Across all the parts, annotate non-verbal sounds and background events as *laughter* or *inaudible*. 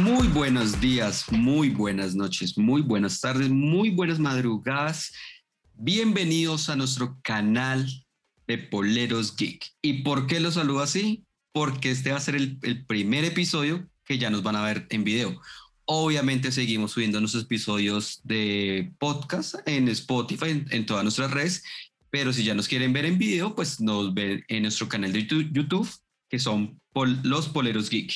Muy buenos días, muy buenas noches, muy buenas tardes, muy buenas madrugadas. Bienvenidos a nuestro canal de Poleros Geek. ¿Y por qué lo saludo así? Porque este va a ser el, primer episodio que ya nos van a ver en video. Obviamente seguimos subiendo nuestros episodios de podcast en Spotify, en, todas nuestras redes, pero si ya nos quieren ver en video, pues nos ven en nuestro canal de YouTube, que son Los Poleros Geek.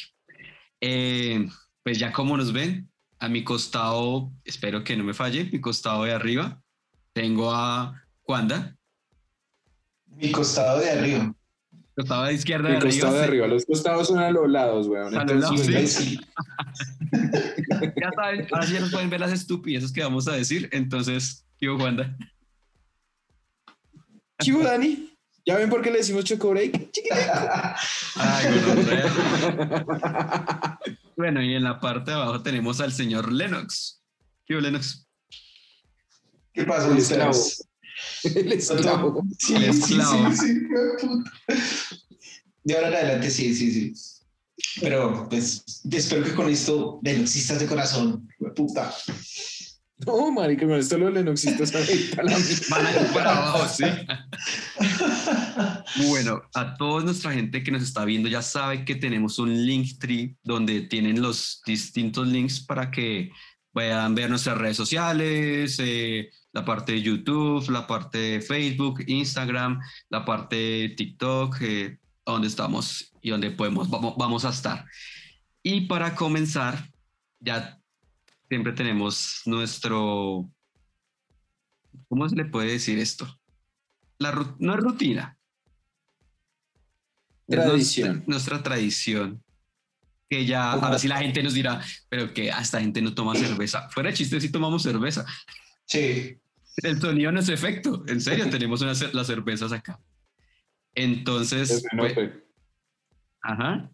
Eh, pues ya como nos ven, a mi costado, espero que no me falle, mi costado de arriba, tengo a Wanda, Mi costado de arriba. costado de izquierda de costado de sí. arriba, los costados son a los lados, weón. A los Entonces, lados, Sí. *laughs* Ya saben, ahora sí ya nos pueden ver las estupideces que vamos a decir, entonces, yo Wanda. Chivo Dani, ¿ya ven por qué le decimos Choco Break? *laughs* Ay, gonorrea. *laughs* Bueno, y en la parte de abajo tenemos al señor Lennox. ¿Qué hubo, Lennox? ¿Qué pasa, El? El esclavo. Sí, El sí, esclavo. sí, sí, hijo de puta. De ahora en adelante, sí, sí, sí. Pero, pues, espero que con esto, de existas de corazón, puta. *laughs* No, marica, con esto los lenoxistas ahorita la *laughs* Van a ir para abajo, sí. *laughs* Bueno, a toda nuestra gente que nos está viendo ya sabe que tenemos un Linktree donde tienen los distintos links para que puedan ver nuestras redes sociales, eh, la parte de YouTube, la parte de Facebook, Instagram, la parte de TikTok, eh, donde estamos y donde podemos, vamos, vamos a estar. Y para comenzar, ya siempre tenemos nuestro, ¿cómo se le puede decir esto? La, no es rutina. Es Tradición. Nuestra, nuestra tradición. Que ya, ahora sí la gente nos dirá, pero que a esta gente no toma cerveza. Fuera de chiste, sí tomamos cerveza. Sí, El sonido no es efecto. En serio, tenemos cer- las cervezas acá. Entonces, Es pues, ajá.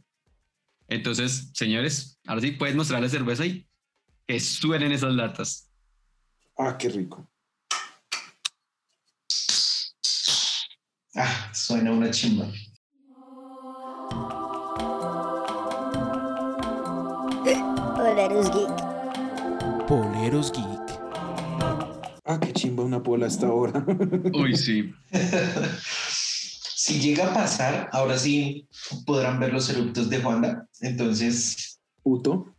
Entonces, señores, ahora sí puedes mostrar la cerveza y que suenen esas latas. Ah, qué rico. ah, suena una chimba. Poleros Geek. Poleros Geek. Ah, qué chimba una pola hasta ahora. *laughs* Uy, sí. si llega a pasar, ahora sí podrán ver los eructos de Juanda. Entonces, Puto.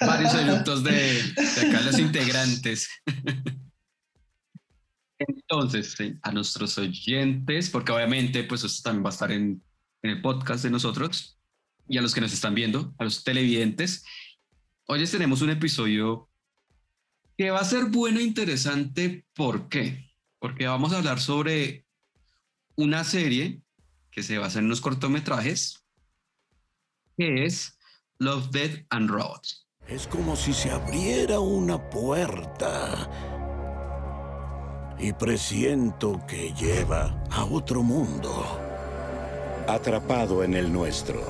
Varios eructos de, de acá los integrantes. Entonces, a nuestros oyentes, porque obviamente pues esto también va a estar en, el podcast de nosotros, y a los que nos están viendo, a los televidentes, hoy tenemos un episodio que va a ser bueno e interesante. ¿Por qué? Porque vamos a hablar sobre una serie que se basa en unos cortometrajes, que es Love, Death and Robots. Es como si se abriera una puerta. Y presiento que lleva a otro mundo. Atrapado en el nuestro.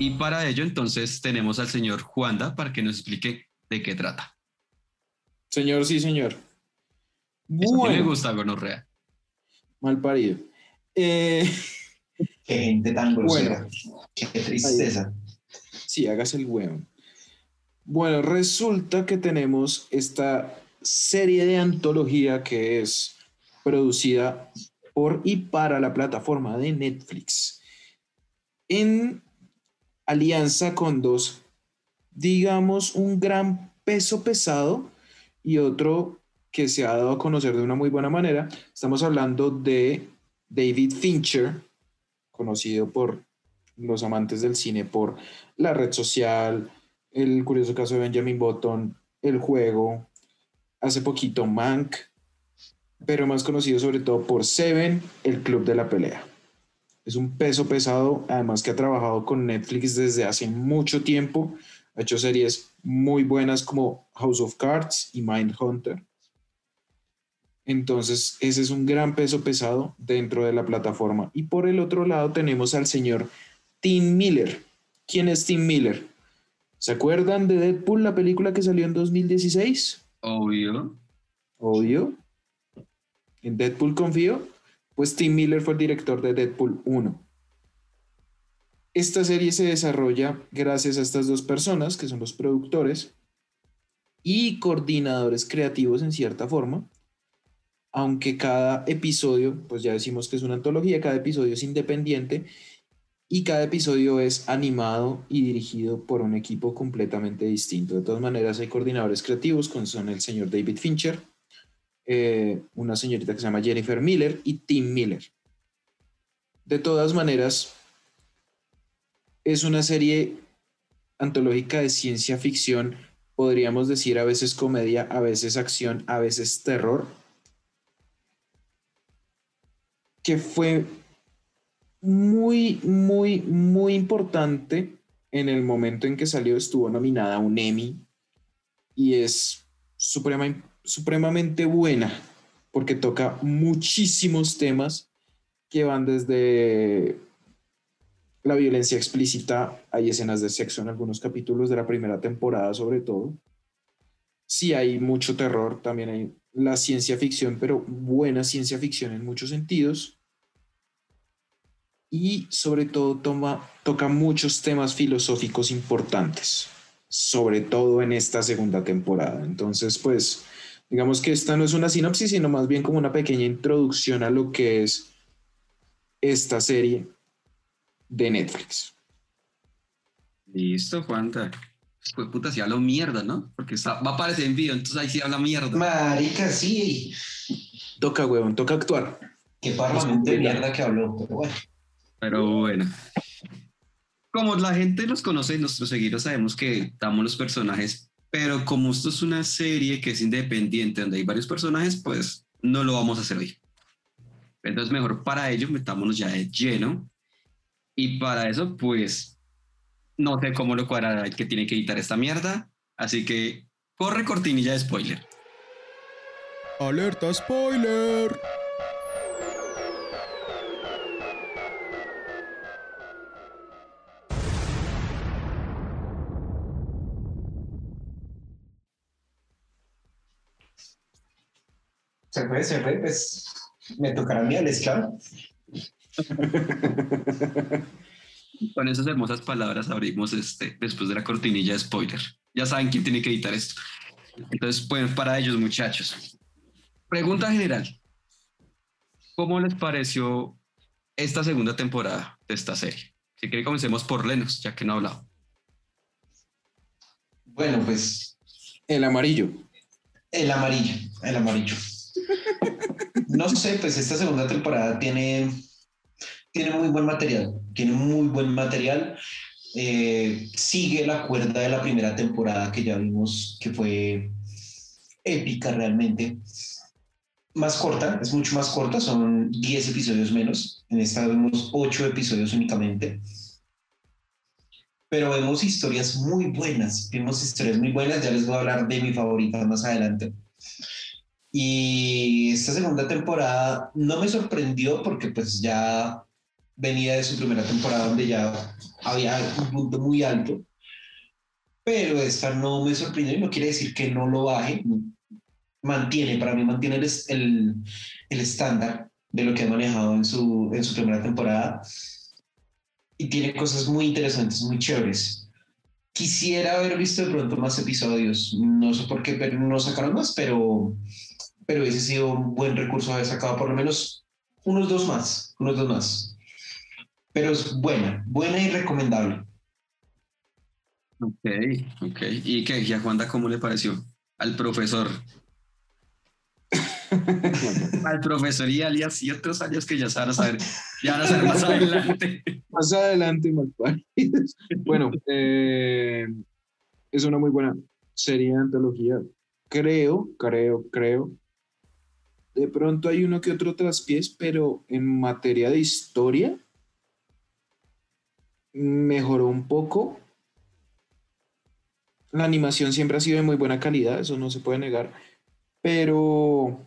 Y para ello entonces tenemos al señor Juanda para que nos explique de qué trata. Señor, sí, señor. Eso sí me Bueno, gusta, gonorrea. mal parido. Eh, *laughs* qué gente tan grosera. Qué tristeza. sí, hágase el huevo. Bueno, resulta que tenemos esta serie de antología que es producida por y para la plataforma de Netflix en alianza con dos, digamos, un gran peso pesado y otro que se ha dado a conocer de una muy buena manera. Estamos hablando de David Fincher, conocido por los amantes del cine por La Red Social, El Curioso Caso de Benjamin Button, El Juego, hace poquito Mank, pero más conocido sobre todo por Seven, El Club de la Pelea. Es un peso pesado, además que ha trabajado con Netflix desde hace mucho tiempo. Ha hecho series muy buenas como House of Cards y Mindhunter. Entonces, ese es un gran peso pesado dentro de la plataforma. Y por el otro lado tenemos al señor Tim Miller. ¿Quién es Tim Miller? ¿Se acuerdan de Deadpool, la película que salió en 2016? Obvio. Obvio. En Deadpool confío. Pues Tim Miller fue el director de Deadpool 1. esta serie se desarrolla gracias a estas dos personas, que son los productores y coordinadores creativos en cierta forma, aunque cada episodio, pues ya decimos que es una antología, cada episodio es independiente y cada episodio es animado y dirigido por un equipo completamente distinto. De todas maneras, hay coordinadores creativos, como son el señor David Fincher, eh, una señorita que se llama Jennifer Miller y Tim Miller. De todas maneras, es una serie antológica de ciencia ficción, podríamos decir a veces comedia, a veces acción, a veces terror, que fue muy, muy, muy importante en el momento en que salió, estuvo nominada a un Emmy y es supremamente buena porque toca muchísimos temas que van desde la violencia explícita, hay escenas de sexo en algunos capítulos de la primera temporada sobre todo. Sí hay mucho terror, también hay la ciencia ficción, pero buena ciencia ficción en muchos sentidos. Y sobre todo toma, toca muchos temas filosóficos importantes, sobre todo en esta segunda temporada. Entonces, pues, digamos que esta no es una sinopsis, sino más bien como una pequeña introducción a lo que es esta serie de Netflix. Listo, Juanta. Pues puta, si hablo mierda, ¿no? Porque va a aparecer en video, entonces ahí sí habla mierda. Marica, sí. Toca, huevón, toca actuar. Qué parlamento de mierda que habló, pero bueno. Pero bueno. Como la gente los conoce, nuestros seguidores sabemos que damos los personajes, pero como esto es una serie que es independiente, donde hay varios personajes, pues no lo vamos a hacer hoy. Entonces, mejor para ello, metámonos ya de lleno y para eso, pues, no sé cómo lo cuadrará que tiene que editar esta mierda. Así que corre cortinilla de spoiler. Alerta spoiler. Se fue, se fue, pues me tocará a mí, claro. *laughs* Con esas hermosas palabras abrimos este después de la cortinilla de spoiler. Ya saben quién tiene que editar esto. Entonces, pues para ellos, muchachos. Pregunta general. ¿Cómo les pareció esta segunda temporada de esta serie? Si quiere, comencemos por Lenos, ya que no ha hablado. Bueno, pues. El amarillo. El amarillo, el amarillo. *laughs* no sé, pues esta segunda temporada tiene tiene muy buen material, tiene muy buen material. Eh, sigue la cuerda de la primera temporada que ya vimos que fue épica realmente. Más corta, es mucho más corta, son 10 episodios menos. En esta vemos 8 episodios únicamente. Pero vemos historias muy buenas, vemos historias muy buenas, ya les voy a hablar de mi favorita más adelante. Y esta segunda temporada no me sorprendió porque pues ya venía de su primera temporada donde ya había un punto muy alto, pero esta no me sorprende y no quiere decir que no lo baje, mantiene, para mí mantiene el, el, el estándar de lo que ha manejado en su, en su primera temporada y tiene cosas muy interesantes, muy chéveres. Quisiera haber visto de pronto más episodios, no sé por qué pero no sacaron más, pero, pero hubiese sido un buen recurso haber sacado por lo menos unos dos más, unos dos más pero es buena, buena y recomendable. Ok, ok. ¿Y qué? ¿Y a Juanda cómo le pareció? Al profesor. *laughs* al profesor y alias y otros años que ya se van a saber, ya van a saber más adelante. más adelante, más Bueno, eh, es una muy buena serie de antología. Creo, creo, creo. De pronto hay uno que otro traspiés, pero en materia de historia, mejoró un poco. La animación siempre ha sido de muy buena calidad, eso no se puede negar, pero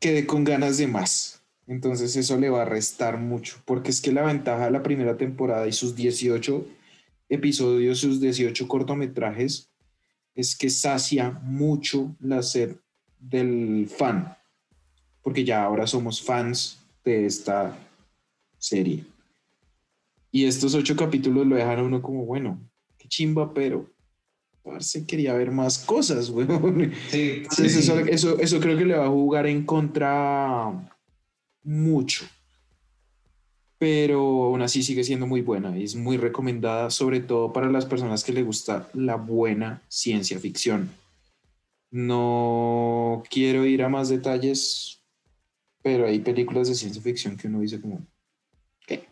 quedé con ganas de más. Entonces eso le va a restar mucho, porque es que la ventaja de la primera temporada y sus 18 episodios, sus 18 cortometrajes, es que sacia mucho la sed del fan porque ya ahora somos fans de esta serie. Y estos ocho capítulos lo dejan a uno como, bueno, qué chimba, pero se quería ver más cosas, *laughs* weón. Sí, Entonces, sí, Eso, eso, eso creo que le va a jugar en contra mucho. Pero aún así sigue siendo muy buena y es muy recomendada, sobre todo para las personas que le gusta la buena ciencia ficción. No quiero ir a más detalles, pero hay películas de ciencia ficción que uno dice como, ¿qué?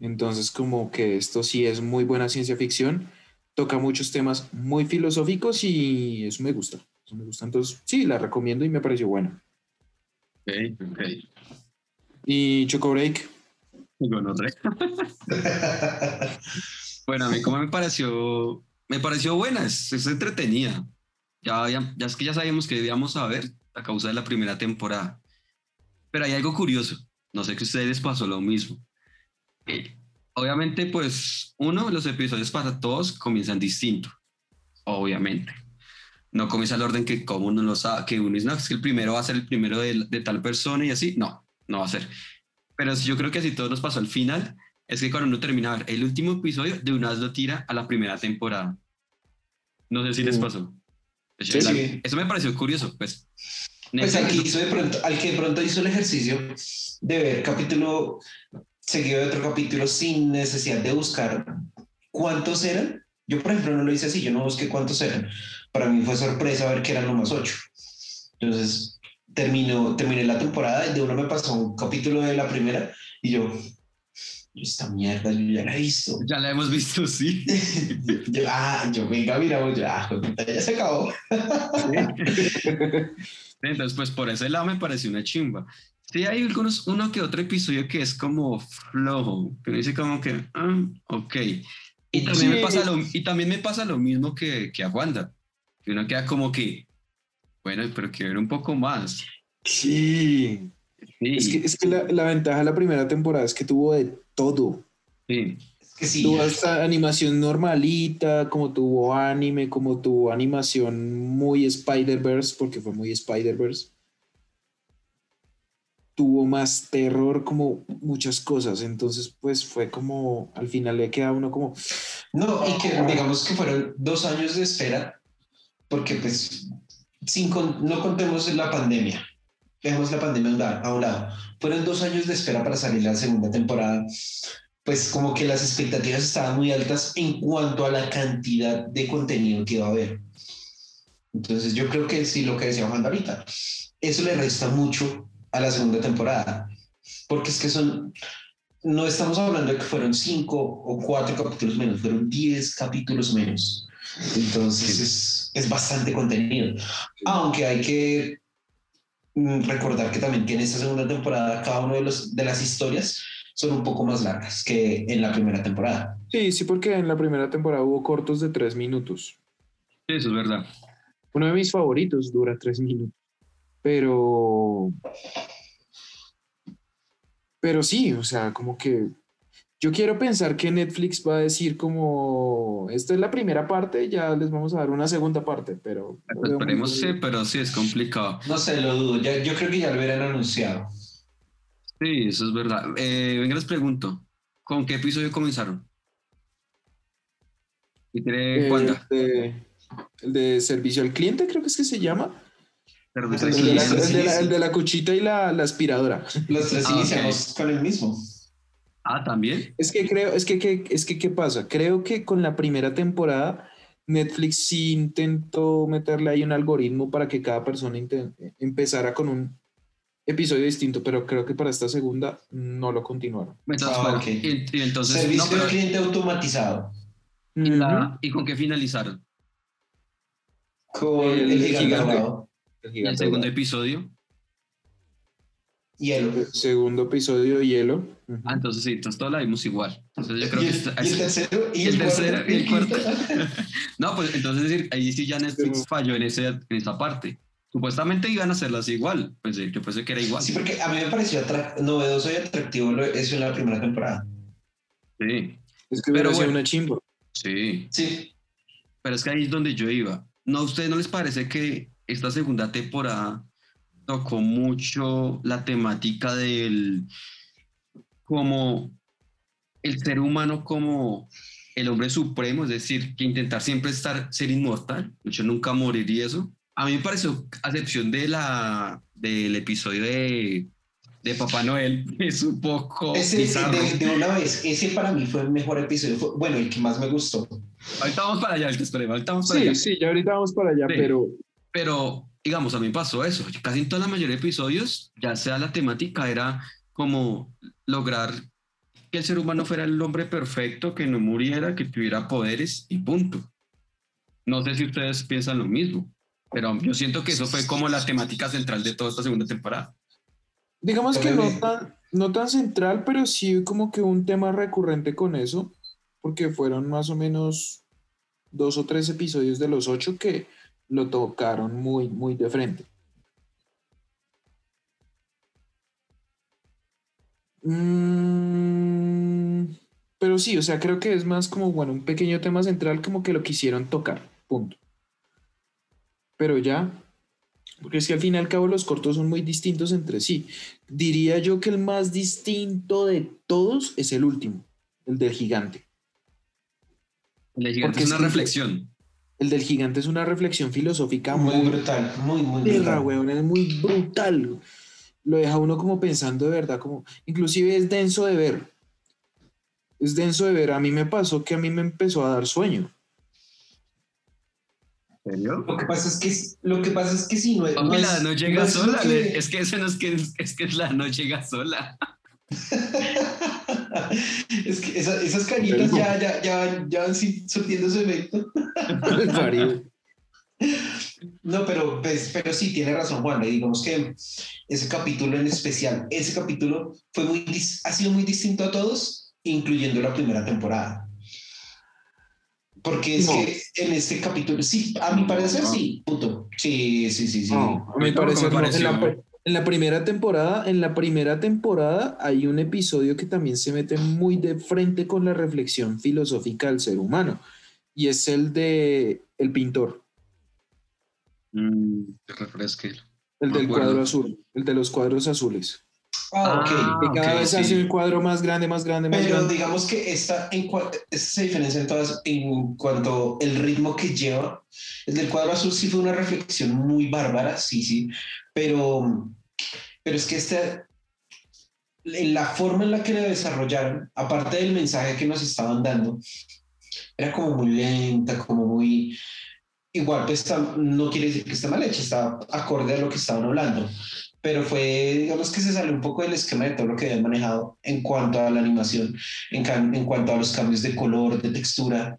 Entonces como que esto sí es muy buena ciencia ficción, toca muchos temas muy filosóficos y eso me gusta. Eso me gusta. Entonces sí, la recomiendo y me pareció buena. Ok, ok. Y Choco Break, Bueno, *laughs* Bueno, a mí como me pareció, me pareció buena, es, es entretenida. Ya, ya, ya es que ya sabíamos que debíamos saber a causa de la primera temporada. Pero hay algo curioso, no sé que a ustedes les pasó lo mismo. Eh, obviamente, pues, uno, los episodios para todos comienzan distinto, obviamente. No comienza el orden que como uno lo sabe, que uno dice, no, es que el primero va a ser el primero de, de tal persona y así. No, no va a ser. Pero sí, yo creo que así todo nos pasó al final, es que cuando uno termina de ver el último episodio, de una vez lo tira a la primera temporada. No sé si les Mm. pasó. Sí, La- sí. Eso me pareció curioso, pues. Pues que, hizo de pronto, al que de pronto hizo el ejercicio de ver capítulo seguido de otro capítulo sin necesidad de buscar cuántos eran. Yo, por ejemplo, no lo hice así, yo no busqué cuántos eran. Para mí fue sorpresa ver que eran nomás ocho. Entonces, terminó, terminé la temporada y de uno me pasó un capítulo de la primera y yo, esta mierda, yo ya la he visto. Ya la hemos visto, sí. *laughs* Yo, ah, yo venga, mira, yo, ah, ya se acabó. Entonces, pues por ese lado me pareció una chimba. Sí, hay algunos, uno que otro episodio que es como flojo, que dice como que, ah, ok. Y también, me Sí. pasa lo, y también me pasa lo mismo que, que a Wanda, que uno queda como que, bueno, pero quiero ver un poco más. sí. Sí, Es que, es que la, la ventaja de la primera temporada es que tuvo de todo. sí. Es que sí. Tuvo hasta animación normalita, como tuvo anime, como tuvo animación muy Spider-Verse, porque fue muy Spider-Verse. Tuvo más terror, como muchas cosas. Entonces, pues fue como, al final le queda uno como, No, y que digamos que fueron dos años de espera, porque pues sin con- no contemos la pandemia, dejemos la pandemia a un lado- fueron dos años de espera para salir la segunda temporada, pues como que las expectativas estaban muy altas en cuanto a la cantidad de contenido que iba a haber. Entonces yo creo que sí, lo que decía Juan ahorita, eso le resta mucho a la segunda temporada, porque es que son, no estamos hablando de que fueron cinco o cuatro capítulos menos, fueron diez capítulos menos. Entonces es, es bastante contenido. Aunque hay que recordar que también que en esta segunda temporada cada una de, los, de las historias son un poco más largas que en la primera temporada. sí, sí, porque en la primera temporada hubo cortos de tres minutos. Eso es verdad. Uno de mis favoritos dura tres minutos. Pero. Pero sí, o sea, como que. Yo quiero pensar que Netflix va a decir como. Esta es la primera parte, ya les vamos a dar una segunda parte, pero. Pues esperemos, sí, pero sí es complicado. No sé, lo dudo. Ya, yo creo que ya lo hubieran anunciado. Sí, eso es verdad. Eh, venga, les pregunto, ¿con qué episodio comenzaron? ¿Y tiene Eh? El de, el de servicio al cliente, creo que es que se llama. El de la, el de la- el de la cuchita y la, la aspiradora. Los tres Ah, iniciamos con el mismo. Ah, también. Es que creo, es que, que- es que, ¿qué pasa? Creo que con la primera temporada Netflix sí intentó meterle ahí un algoritmo para que cada persona inten- empezara con un episodio distinto, pero creo que para esta segunda no lo continuaron. Entonces, Ah, bueno, y, y entonces, Servicio no, pero- al cliente automatizado. ¿y, la- ¿y con qué finalizaron? Con el, El gigante. El ¿Y el gigante segundo episodio? Hielo. El segundo episodio, hielo. Ah, entonces sí, entonces todo la vimos igual. Entonces yo creo y, que... el, está- y el tercero *laughs* y el el, tercero cuarto, y el cuarto. *laughs* No, pues entonces es decir, ahí sí ya Netflix falló en, ese, en esa parte. Supuestamente iban a hacerlas igual, pues eh, yo pensé que era igual. Sí, porque a mí me pareció novedoso y atractivo lo- eso en la primera temporada. Sí, Es que Pero bueno. una chimba. sí. Sí, Pero es que ahí es donde yo iba. ¿No a ustedes no les parece que esta segunda temporada tocó mucho la temática del como el ser humano como el hombre supremo, es decir, que intentar siempre estar, ser inmortal, yo nunca morir y eso. A mí me pareció, a excepción de la, del episodio de, de Papá Noel, *laughs* es un poco Ese, de, de una vez, ese para mí fue el mejor episodio, fue- bueno, el que más me gustó. Ahorita vamos para allá, ahorita esperemos, ahorita vamos para Sí, allá. sí, ya ahorita vamos para allá, Sí. pero Pero, digamos, a mí pasó eso. Casi en toda la mayoría de episodios, ya sea la temática, era como lograr que el ser humano fuera el hombre perfecto, que no muriera, que tuviera poderes y punto. No sé si ustedes piensan lo mismo, pero yo siento que eso fue como la temática central de toda esta segunda temporada. digamos que no tan, no tan central, pero sí como que un tema recurrente con eso, porque fueron más o menos dos o tres episodios de los ocho que lo tocaron muy, muy de frente. Mm, pero sí, o sea, creo que es más como, bueno, un pequeño tema central como que lo quisieron tocar, punto. Pero ya, porque es que al fin y al cabo los cortos son muy distintos entre sí. Diría yo que el más distinto de todos es el último, el del gigante. El gigante Porque es una reflexión. El del gigante es una reflexión filosófica Muy muy, brutal, muy, muy perra, brutal. weón, es muy brutal. Lo deja uno como pensando de verdad, como inclusive es denso de ver. Es denso de ver. A mí me pasó que a mí me empezó a dar sueño. ¿En serio? Lo que pasa es que, lo que, pasa es que si no es... Papi, no la es- no llega no es sola. que- Es que eso no es que es que la no llega sola. *laughs* es que esa- esas cañitas ya, ya, ya, ya van surtiendo su efecto. No, pero, pues, pero sí, tiene razón Juan. Digamos que ese capítulo en especial, ese capítulo fue muy, ha sido muy distinto a todos, incluyendo la primera temporada. Porque es No. que en este capítulo, sí, a mi parecer No. sí, puto. Sí, sí, sí, sí. No, a mi parecer no. En la, en la primera temporada, en la primera temporada hay un episodio que también se mete muy de frente con la reflexión filosófica del ser humano y es el de el pintor, Mm, que refresque. el Me del acuerdo. cuadro azul, el de los cuadros azules. Ah, ok. Ah, Que cada ok, vez sí. hace un cuadro más grande, más grande, más Pero grande. digamos que esta, en esta se diferencia en todas en cuanto el ritmo que lleva. El del cuadro azul sí fue una reflexión muy bárbara, sí, sí, pero, pero es que esta, en la forma en la que la desarrollaron, aparte del mensaje que nos estaban dando, era como muy lenta, como muy... Igual, pues está- no quiere decir que esté mal hecha, está acorde a lo que estaban hablando pero fue, digamos que se salió un poco del esquema de todo lo que habían manejado en cuanto a la animación, en, en cuanto a los cambios de color, de textura.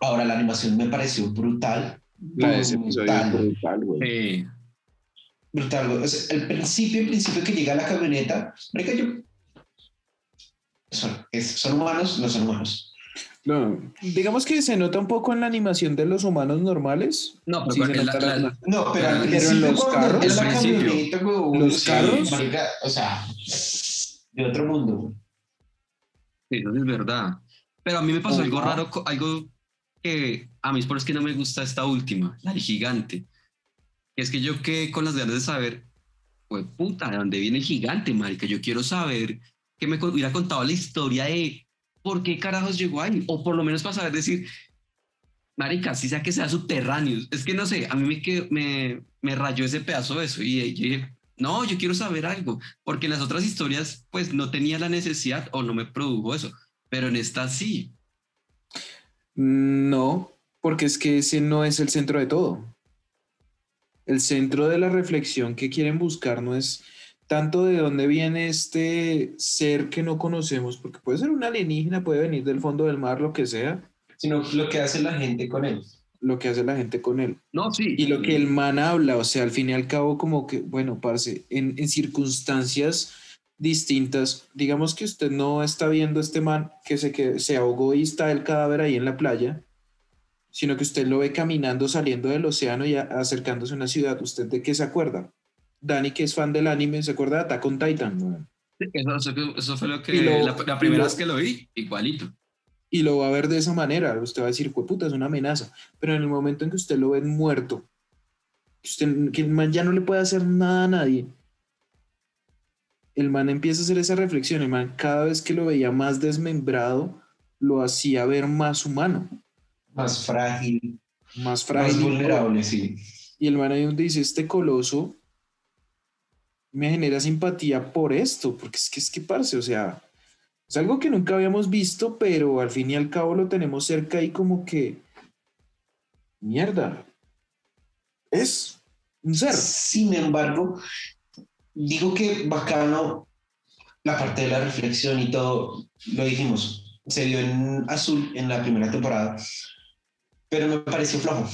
Ahora, la animación me pareció brutal. La de ese brutal, brutal, güey. Sí. brutal. güey. O sea, el principio, el principio que llega a la camioneta, marica, yo... Son, es- son humanos, no son humanos. No, digamos que se nota un poco en la animación de los humanos normales. No, pero Sí, se la- nota la- la- No, pero al Pero en los carros, entra la al principio. camioneta, güey, Los sí, carros. marica, o sea, de otro mundo. eso es verdad. Pero a mí me pasó algo raro, algo que a mí es por eso que no me gusta esta última, la del gigante. Es que yo quedé con las ganas de saber, pues puta, ¿de dónde viene el gigante, marica? Yo quiero saber que me hubiera contado la historia de por qué carajos llegó ahí, o por lo menos para saber decir, marica, si sea que sea subterráneo. Es que no sé, a mí me, me, me rayó ese pedazo de eso y yo dije, no, yo quiero saber algo, porque en las otras historias pues no tenía la necesidad o no me produjo eso, pero en esta sí. No, porque es que ese no es el centro de todo. El centro de la reflexión que quieren buscar no es tanto de dónde viene este ser que no conocemos, porque puede ser un alienígena, puede venir del fondo del mar, lo que sea, Sino lo que hace la gente con él. lo que hace la gente con él. No, sí. Y lo que el man habla, o sea, al fin y al cabo, como que, bueno, parce, en, en circunstancias distintas, digamos que usted no está viendo a este man que se, que se ahogó y está el cadáver ahí en la playa, sino que usted lo ve caminando, saliendo del océano y a- acercándose a una ciudad. ¿Usted de qué se acuerda? Dani, que es fan del anime, ¿se acuerda de Attack on Titan? weón? Eso, fue lo que Y lo- la, primera lo- vez que lo vi, igualito. y lo va a ver de esa manera. Usted va a decir, puta, es una amenaza. Pero en el momento en que usted lo ve muerto, usted- que el man ya no le puede hacer nada a nadie. El man empieza a hacer esa reflexión. El man, cada vez que lo veía más desmembrado, lo hacía ver más humano, Más frágil, más frágil. más vulnerable, sí. Y el man ahí donde dice, este coloso me genera simpatía por esto, porque es que es que parce, o sea, es algo que nunca habíamos visto, pero al fin y al cabo lo tenemos cerca y como que, mierda, es un ser. Sin embargo, digo que bacano la parte de la reflexión y todo, lo dijimos, se vio en azul en la primera temporada, pero me pareció flojo.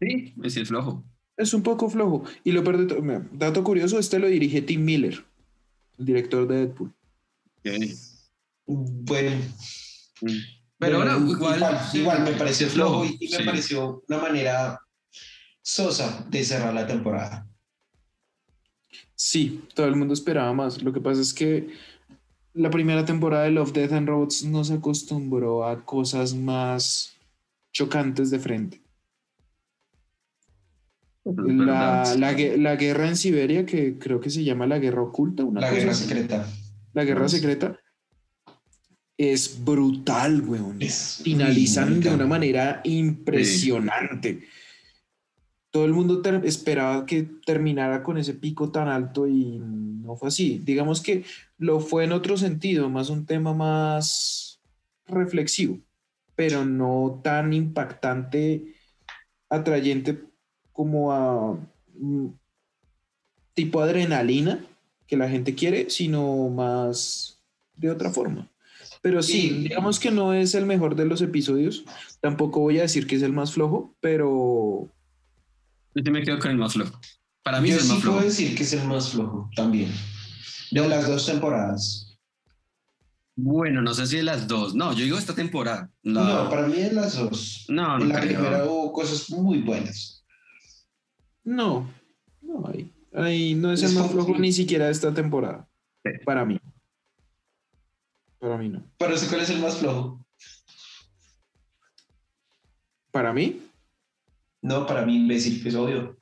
Sí, ese es flojo. Es un poco flojo. Y lo peor de todo, mira, dato curioso, este lo dirige Tim Miller, el director de Deadpool. Bueno, Pero bueno, ahora igual, igual, sí, igual me pareció flojo y, y me sí. pareció una manera sosa de cerrar la temporada. Sí, todo el mundo esperaba más. Lo que pasa es que la primera temporada de Love, Death and Robots no se acostumbró a cosas más chocantes de frente. La, la la guerra en Siberia, que creo que se llama la guerra oculta, una La cosa guerra así. secreta. La guerra secreta es brutal, weón. Es Finalizan de una manera impresionante. Todo el mundo esperaba que terminara con ese pico tan alto y no fue así. Digamos que lo fue en otro sentido, más un tema más reflexivo, pero no tan impactante, atrayente como a mm, tipo adrenalina que la gente quiere, sino más de otra forma. Pero sí, digamos que no es el mejor de los episodios. Tampoco voy a decir que es el más flojo, pero Yo sí me quedo con el más flojo. Para mí Yo es el sí más flojo. puedo decir que es el más flojo también. De las dos temporadas. Bueno, no sé si de las dos. No, yo digo esta temporada. La- No, para mí de las dos. no, no en la creo. primera hubo cosas muy buenas. No, no hay. Ahí no es el más flojo ni siquiera de esta temporada. Sí. Para mí. Para mí no. Pero sé cuál es el más flojo. Para mí, No, para mí, imbécil, es obvio.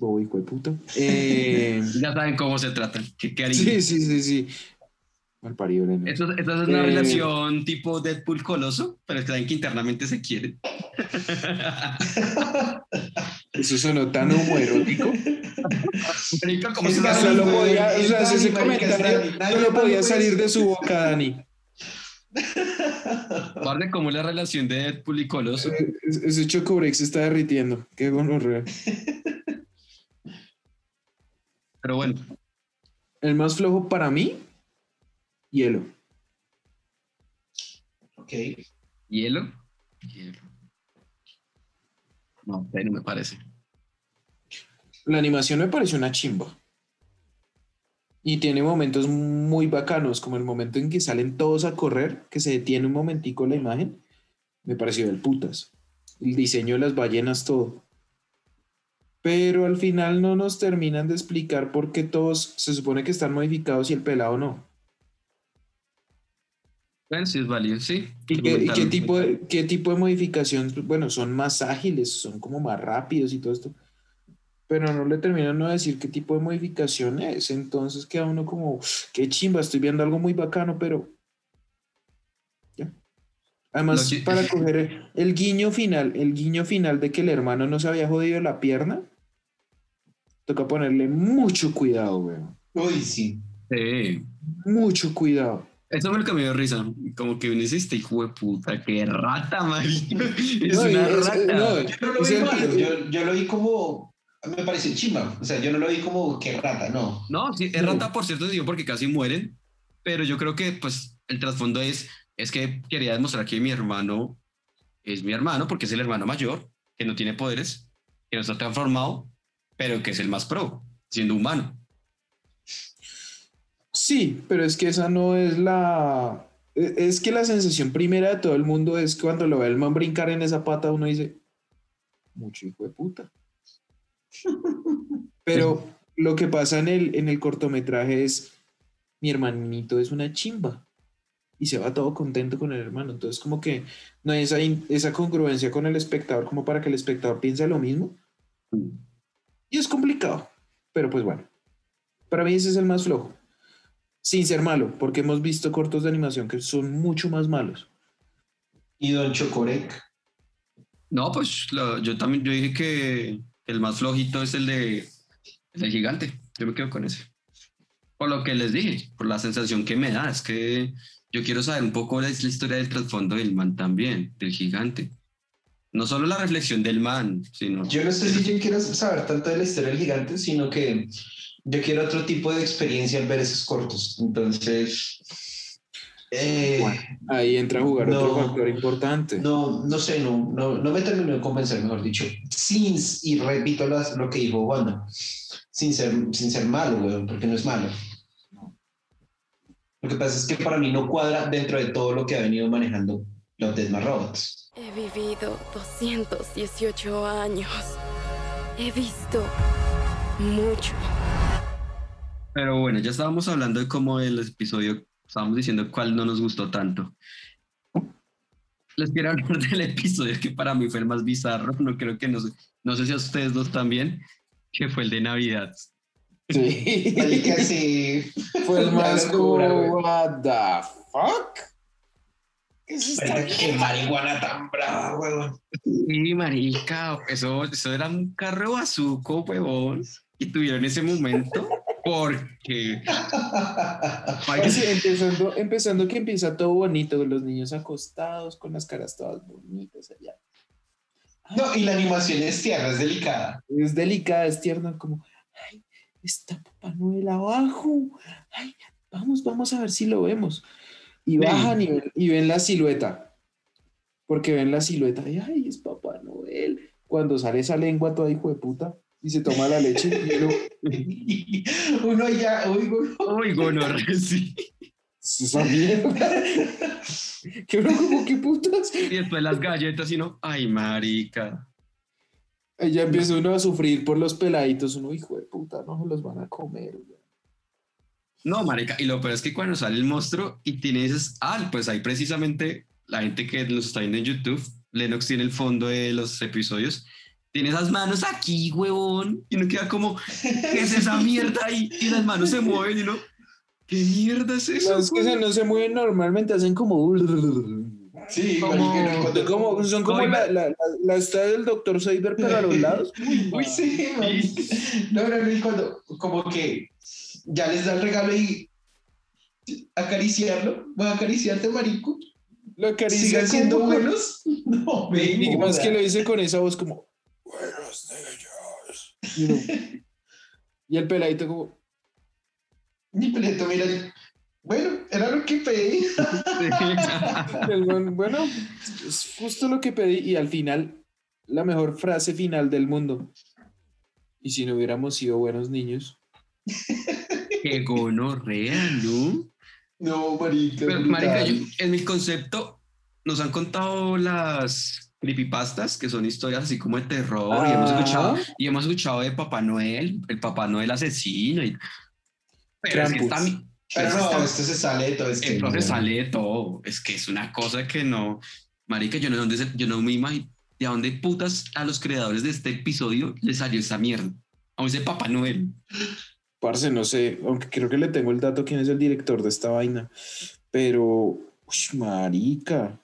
oh, hijo de puta. *laughs* Eh, Ya saben cómo se tratan. Qué cariño. sí, sí, sí, sí. Mal parido, nene. Esto, esto es una Eh, relación tipo Deadpool coloso, pero es que saben que internamente se quieren. *laughs* *laughs* Eso sonó tan homoerótico. Marica. Solo güey, podía, o sea, ese comentario solo podía salir de su boca, Dani. Guarde cómo es la relación de Deadpool y Coloso. Eh, Ese chocobrexo se está derritiendo. Qué gonorrea. Pero bueno, El más flojo para mí, hielo. Ok. ¿hielo? Hielo. No, no me parece. La animación me pareció una chimba. Y tiene momentos muy bacanos, como el momento en que salen todos a correr, que se detiene un momentico la imagen. Me pareció del putas. El diseño de las ballenas, todo. Pero al final no nos terminan de explicar por qué todos se supone que están modificados y el pelado no. Es válido, sí. ¿Y qué, y qué Argumental. tipo de, qué tipo de modificación? Bueno, son más ágiles, son como más rápidos y todo esto. Pero no le terminan de decir qué tipo de modificación es. Entonces queda uno como, qué chimba, estoy viendo algo muy bacano, pero... ya. Además, para coger el guiño final, el guiño final de que el hermano no se había jodido la pierna, toca ponerle mucho cuidado, weón. Uy, sí. Sí. Mucho cuidado. Eso fue lo que me dio risa. Como que viniste este hijo de puta, qué rata, marica. *laughs* Es No, una es- rata. no, Yo no lo vi el- mal, yo, yo lo vi como. Me pareció chimba. O sea, yo no lo vi como que rata, no. No, sí, es rata por cierto sentido porque casi mueren, pero yo creo que pues el trasfondo es, es que quería demostrar que mi hermano es mi hermano porque es el hermano mayor, que no tiene poderes, que no está transformado, pero que es el más pro, siendo humano. Sí, pero es que esa no es la... e- Es que la sensación primera de todo el mundo es que cuando lo ve el man brincar en esa pata, uno dice, mucho hijo de puta. *laughs* Pero lo que pasa en el, en el cortometraje es, mi hermanito es una chimba. Y se va todo contento con el hermano. Entonces como que no hay esa, esa congruencia con el espectador como para que el espectador piense lo mismo. Y es complicado, pero pues bueno. Para mí ese es el más flojo. Sin ser malo, porque hemos visto cortos de animación que son mucho más malos. ¿Y Don Chocorec? No, pues lo- yo también yo dije que el más flojito es el de el gigante. Yo me quedo con ese. Por lo que les dije, por la sensación que me da, es que yo quiero saber un poco la, la historia del trasfondo del man también, del gigante. No solo la reflexión del man, sino Yo no sé si yo quiero saber tanto de la historia del gigante, sino que yo quiero otro tipo de experiencia al ver esos cortos. Entonces, eh, Bueno. Ahí entra a jugar otro No. factor importante. no, no sé, no, no, no me terminó de convencer, mejor dicho. Sin, y repito las- lo que dijo Wanda, sin ser, sin ser malo, weón, porque no es malo. Lo que pasa es que para mí no cuadra dentro de todo lo que ha venido manejando los Deadman Robots. He vivido 218 años. He visto mucho. Pero bueno, ya estábamos hablando de cómo el episodio, estábamos diciendo cuál no nos gustó tanto. Les quiero hablar del episodio que para mí fue el más bizarro, no creo que no sé, no sé si a ustedes dos también, que fue el de Navidad. Sí. Marica, sí. Fue el más como, what the fuck? ¿Qué es esta Marica, qué marihuana tan brava, weón. Sí, marica, eso, eso era un carro bazuco, huevón, y tuvieron ese momento porque... *laughs* empezando, empezando que empieza todo bonito, los niños acostados, con las caras todas bonitas allá. No, y la animación es tierra, es delicada. Es delicada, es tierna, como, ay, está Papá Noel abajo. Ay, vamos, vamos a ver si lo vemos. Y bajan y ven, y ven la silueta. Porque ven la silueta y, ay, es Papá Noel. Cuando sale esa lengua toda hijo de puta y se toma la leche y uno, *laughs* Uno ya, uy, uy, Uy, gonorrea, sí. esa mierda. *laughs* que uno como, ¿qué putas? Y después las galletas y no, ay, marica. Ya empieza uno a sufrir por los peladitos. Uno, hijo de puta, no se los van a comer. güey. No, marica, y lo peor es que cuando sale el monstruo y tienes, ah, pues ahí precisamente la gente que nos está viendo en YouTube, Lennox tiene el fondo de los episodios, tiene esas manos aquí, huevón, y no queda como, ¿qué es esa mierda ahí? Y las manos se mueven y no, ¿qué mierda es eso? No, es que se- no se mueven normalmente, hacen como... Sí, Como- cuando- como, son como la, la, la, la esta del doctor Seiber, pero a los lados. *laughs* Uy, sí. No, no, no, y cuando como que ya les da el regalo y acariciarlo, voy a acariciarte, marico. Lo acaricia ¿Siguen siendo como buenos? *laughs* No, me Y más que lo dice con esa voz como... Y, y el peladito como... Mi peleto, mira, bueno, era lo que pedí. *laughs* el bueno, es justo lo que pedí. Y al final, la mejor frase final del mundo. Y si no hubiéramos sido buenos niños. Qué gonorrea, ¿no? No, marica. Pero, marica, yo- en mi concepto, nos han contado las creepypastas, que son historias así como de terror, y hemos Ajá. escuchado, y hemos escuchado de Papá Noel, el Papá Noel asesino, y... pero es que Krampus. está, Pero es que no, está- esto se sale de todo este. entonces sale de todo, es que es una cosa que no, marica, yo no, sé dónde se- yo no me imagino, de dónde putas a los creadores de este episodio les salió esa mierda, a ese Papá Noel. Parce, no sé, aunque creo que le tengo el dato quién es el director de esta vaina. Pero, uy, marica.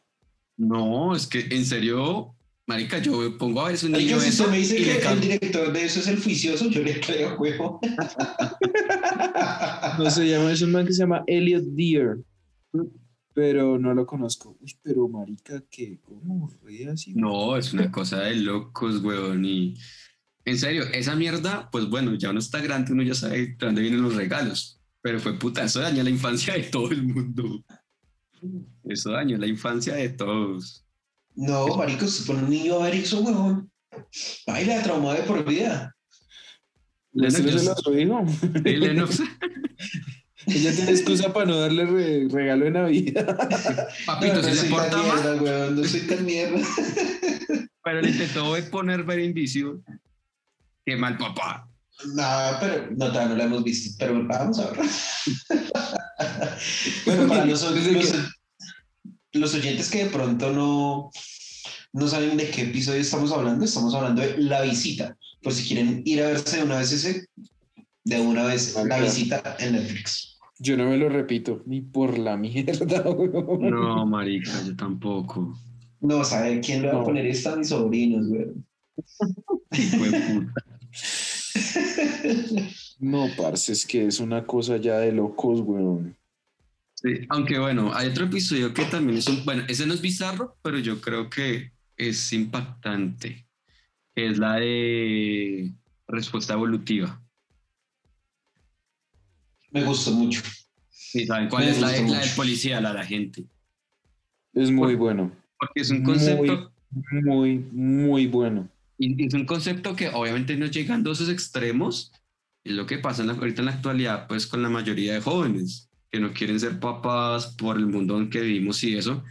No, es que en serio, marica, yo pongo a ver un niño si eso me dice y que le el director de eso es el juicioso, yo le creo, huevo. No se llama, es un man que se llama Elliot Deer. Pero no lo conozco. Uy, pero marica, que como re así. No, es una cosa de locos, weón. Y en serio, esa mierda, pues bueno, ya uno está grande, uno ya sabe de dónde vienen los regalos. Pero fue puta, eso dañó la infancia de todo el mundo. Eso dañó la infancia de todos. No, marico, se pone un niño a ver eso, huevón. Baila, traumado de por vida. ¿Usted no Lennox, se lo dijo? Lennox. Ella tiene excusa para no darle re- regalo de Navidad. *laughs* Papito, no, si no se soy porta mal, no soy tan mierda. *laughs* pero le intentó poner ver indicio. Qué mal papá. No, pero no, todavía no la hemos visto, pero vamos a ver. *laughs* *laughs* bueno, para los, los, los oyentes que de pronto no, no saben de qué episodio estamos hablando, estamos hablando de La Visita, Pues si quieren ir a verse de una vez ese, de una vez la Acá. visita en Netflix. Yo no me lo repito, ni por la mierda, *laughs* weón. No, marica, yo tampoco. No, ¿sabe quién le va No. a poner esto a mis sobrinos, güey? *laughs* No, parce, es que es una cosa ya de locos, weón. Sí, aunque bueno, hay otro episodio que también es un, bueno, ese no es bizarro, pero yo creo que es impactante, que es la de respuesta evolutiva. Me gustó mucho. ¿Y saben cuál Me es la, de- la del policía, la de la gente? Es muy bueno. Porque es un Muy- concepto, Muy, muy bueno. y es un concepto que obviamente no llegando a esos extremos, es lo que pasa en la- ahorita en la actualidad, pues con la mayoría de jóvenes, que no quieren ser papás por el mundo en que vivimos y eso,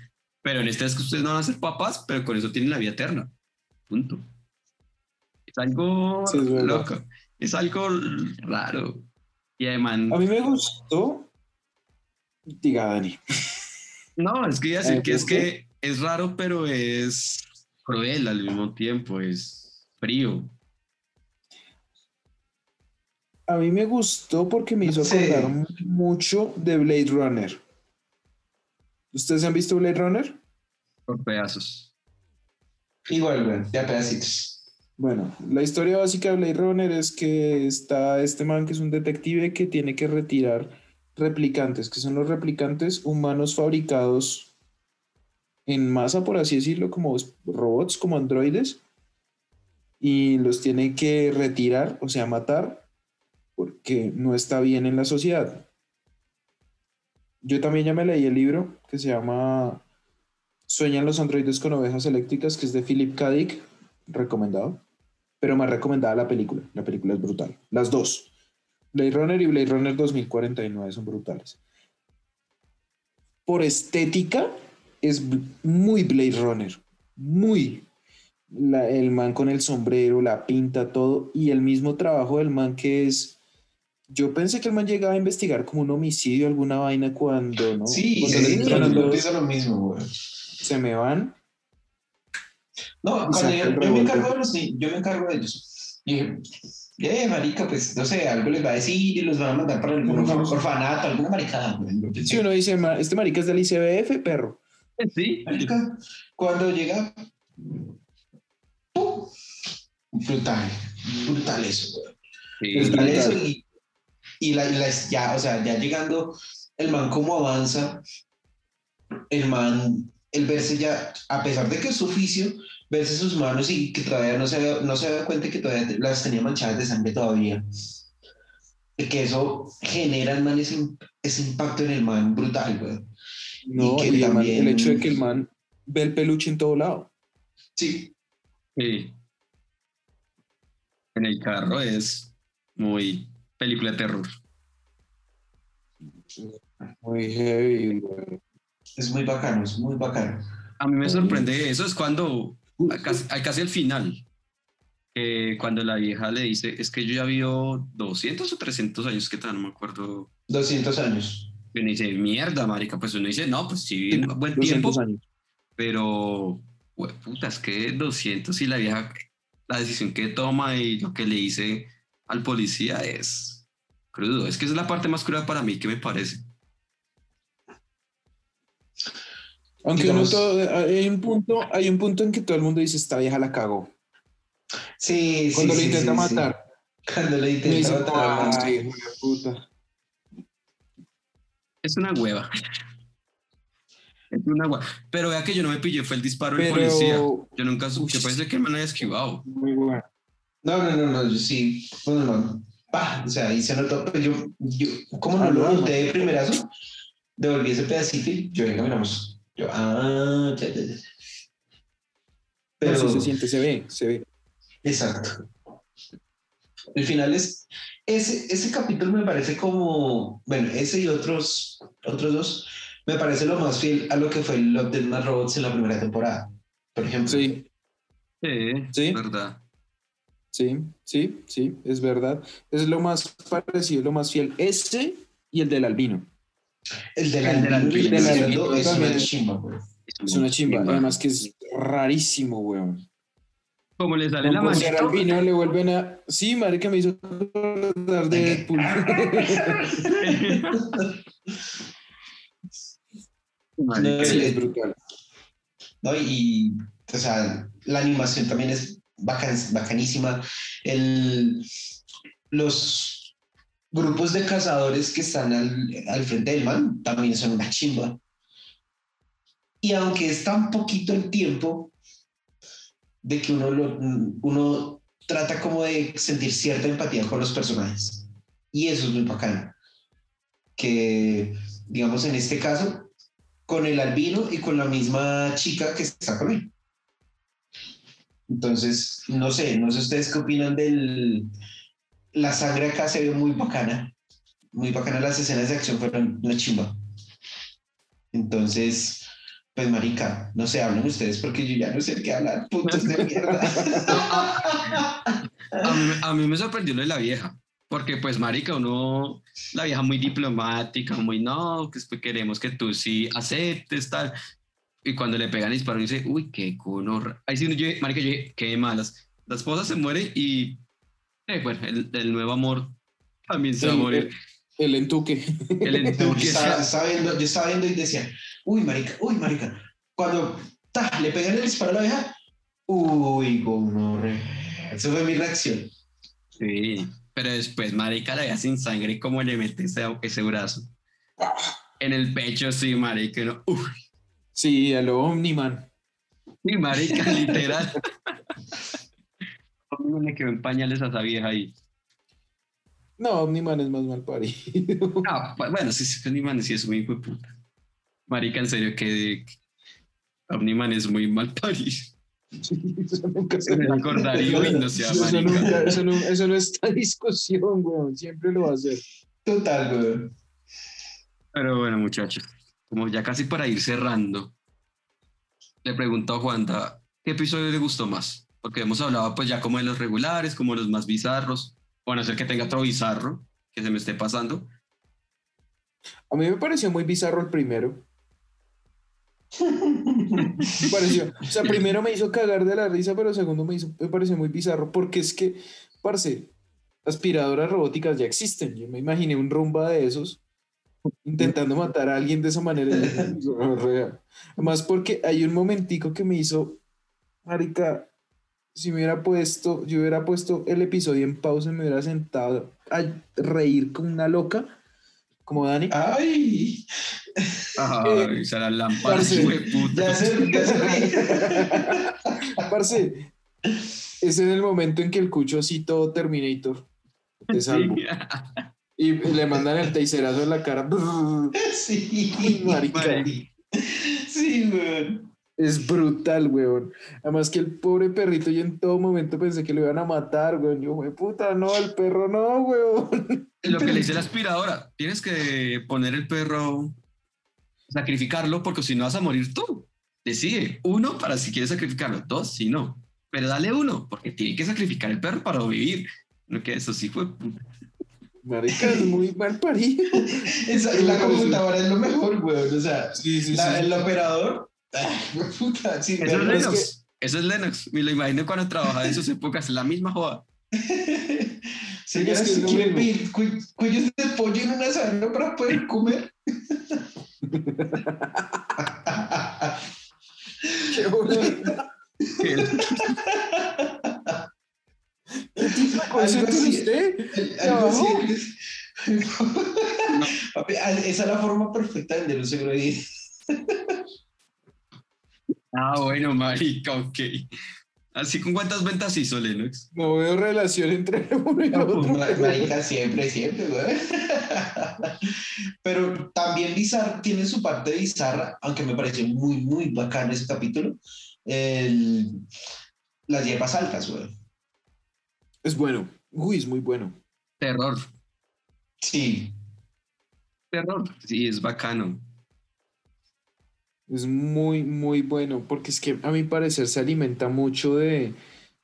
pero en este es que ustedes no van a ser papás, pero con eso tienen la vida eterna. Punto. Es algo Sí, es loco, es algo raro. Y además, A mí me gustó. Diga, Dani. no, es que iba a decir Eh, que es que es raro, pero es cruel al mismo tiempo, es frío. A mí me gustó porque me hizo acordar mu- mucho de Blade Runner. ¿Ustedes han visto Blade Runner? Por pedazos. Igual, ya pedacitos. Bueno, la historia básica de Blade Runner es que está este man que es un detective que tiene que retirar replicantes, que son los replicantes humanos fabricados en masa, por así decirlo, como robots, como androides, y los tiene que retirar, o sea, matar, porque no está bien en la sociedad. Yo también ya me leí el libro que se llama Sueñan los androides con ovejas eléctricas, que es de Philip K. Dick, recomendado, pero más recomendada la película. La película es brutal. Las dos. Blade Runner y Blade Runner 2049 son brutales. Por estética, es muy Blade Runner. Muy. El man con el sombrero, la pinta, todo. Y el mismo trabajo del man que es. Yo pensé que el man llegaba a investigar como un homicidio, alguna vaina cuando, ¿no? Sí, Cuando sí, sí, los- pienso lo mismo, güey. se me van. No, cuando yo, yo me encargo de los yo me encargo de ellos. Y dije, eh, marica, pues, no sé, algo les va a decir y los van a mandar para algún Ujú. orfanato, alguna maricada, Si uno dice, "Ma- este marica es del ICBF, perro. Sí. marica, cuando llega, ¡pum! brutal, brutal eso, güey. Sí. Brutal brutal. eso y, y la, y la- ya, o sea, ya llegando, el man como avanza, el man, el verse ya, a pesar de que es su oficio, verse sus manos y que todavía no se, da- no se da cuenta que todavía las tenía manchadas de sangre todavía. Y que eso genera el man ese, ese impacto en el man brutal, güey. No, que y el, man- también- el hecho de que el man ve el peluche en todo lado. Sí, Sí. En el carro es muy película de terror. Muy heavy, güey. es muy bacano, es muy bacano. A mí me sorprende eso, es cuando, casi, casi al final, que cuando la vieja le dice, es que yo ya vivo 200 o 300 años, que tal, no me acuerdo. 200 años. Y uno dice, mierda, marica, pues uno dice, no, pues sí, un buen 200 tiempo, años. pero, puta, es que 200 y la vieja, la decisión que toma y lo que le dice al policía es crudo. Es que esa es la parte más cruda para mí, que me parece. Aunque Digamos- uno todo, hay un punto, hay un punto en que todo el mundo dice, esta vieja la cagó. Sí, sí, Cuando sí, lo intenta sí, sí. matar, Cuando lo intenta dice, matar ay, puta. Es una hueva. Es una hueva. Pero vea que yo no me pillé, fue el disparo del Pero, policía. Yo nunca supe, yo Ush. pensé que el man había esquivado. muy bueno. No, no, no, no, yo sí, bueno, no, pa, o sea, ahí se notó, pero yo, yo, como no Ah, lo no, noté de primerazo, devolví ese pedacito y yo, venga, miramos, yo, ah, ya, ya, ya. Pero Pero, sí se siente, se ve, se ve. exacto. El final es, ese, ese capítulo me parece como, bueno, ese y otros, otros dos, me parece lo más fiel a lo que fue el Love, Death and Robots en la primera temporada, por ejemplo. Sí, Sí, Sí. verdad. Sí, sí, sí, es verdad. Es lo más parecido, lo más fiel. Ese y el del albino. El de la, El del albino, es el una albino chimba, güey. Es una chimba. Además que es rarísimo, weón. Como le sale la José manito. Albino le vuelven a. Sí, marica, me hizo acordar de Deadpool. *laughs* Sí, es brutal. ¿no? Y, o sea, la animación también es bacan- bacanísima. El, los grupos de cazadores que están al, al frente del man también son una chimba. Y aunque es tan poquito el tiempo de que uno, uno trata como de sentir cierta empatía con los personajes. Y eso es muy bacano. Que, digamos, en este caso, con el albino y con la misma chica que está con él. Entonces, no sé, no sé ustedes qué opinan del... La sangre acá se ve muy bacana. Muy bacana las escenas de acción fueron una chimba. Entonces, pues marica, no sé, hablen ustedes porque yo ya no sé qué hablar, putos de mierda. *laughs* A mí, a mí me sorprendió lo de la vieja, porque pues marica, uno, la vieja muy diplomática, muy no, que después queremos que tú sí aceptes, tal. Y cuando le pegan el disparo, dice, uy, qué cuno. Ahí sí, yo, marica, yo dije, qué malas. La esposa se muere y, eh, bueno, el, el nuevo amor también se va a morir. el- el entuque. El *laughs* yo, entuque, estaba, estaba viendo, yo estaba viendo y decía, uy, marica, uy, marica. Cuando ta, le pegan el disparo a la vieja, uy, gonorrea. Esa fue mi reacción. Sí, pero después, marica, la vieja sin sangre, ¿cómo le mete ese, ese brazo? En el pecho, sí, marica, no, uy. Sí, a lo Omniman. Sí, marica, *laughs* literal. Mí me quedó en pañales a esa vieja ahí. No, Omniman es más mal parido. Ah, bu- bueno, sí, sí, Omniman sí es muy hijo de puta. Marica, en serio, que Omniman es muy mal parido. Eso nunca se Me acordaría no sea Eso, marica. nunca- eso no, eso no está en discusión, weón. Siempre lo va a hacer. Total, güey. Pero bueno, muchachos, como ya casi para ir cerrando, le pregunto a Juanda, ¿qué episodio le gustó más? Porque hemos hablado pues ya como de los regulares, como los más bizarros, o no ser que tenga otro bizarro que se me esté pasando. A mí me pareció muy bizarro el primero. Me pareció, o sea, primero me hizo cagar de la risa, pero segundo me, hizo, me pareció muy bizarro porque es que, parce, aspiradoras robóticas ya existen. Yo me imaginé un rumba de esos intentando *laughs* matar a alguien de esa manera. y dije, "No, real". Además, porque hay un momentico que me hizo, marica, si me hubiera puesto, yo hubiera puesto el episodio en pausa y me hubiera sentado a reír con una loca, como Dani. Ay, Ay, de puta. ya se, ya se. *laughs* Parce, es en el momento en que el cucho así todo Terminator. Te salvo. *laughs* Y le mandan el taserazo en la cara. *laughs* Sí, Marica. Marica. Sí, güey. Es brutal, weón. Además que el pobre perrito, yo en todo momento pensé que lo iban a matar, weón. Yo, güey, puta, no, el perro no, weón. *laughs* Lo que le dice la aspiradora, tienes que poner el perro, sacrificarlo, porque si no vas a morir tú. Decide, uno para si quieres sacrificarlo, dos si no. Pero dale uno, porque tiene que sacrificar el perro para vivir. No que eso sí fue puta. Marica, *laughs* es muy mal parido. Esa, la computadora es lo mejor, güey. O sea, Sí, sí, la- sí. el operador. *laughs* puta, sí, Eso es. Lennox. Eso es Lennox. Me lo imagino cuando trabajaba en sus épocas, la misma joda. *laughs* Es que es lo mismo. cu- cuellos de pollo en una sarna para poder comer. Qué bonito. ¿Qué tipo de Algo tiene así. usted? Algo así. *laughs* Esa es la forma perfecta de vender un seguro de vida. *laughs* Ah, bueno, marica, ok. Así con cuántas ventas hizo Lennox. No veo relación entre uno y el No, otro. pues, marica, siempre, siempre, güey. Pero también bizarro, tiene su parte bizarra, aunque me pareció muy, muy bacano ese capítulo. El- las hierbas altas, güey. Es bueno. Uy, es muy bueno. Terror. Sí, Terror. Sí, es bacano. Es muy, muy bueno. Porque es que a mi parecer se alimenta mucho de,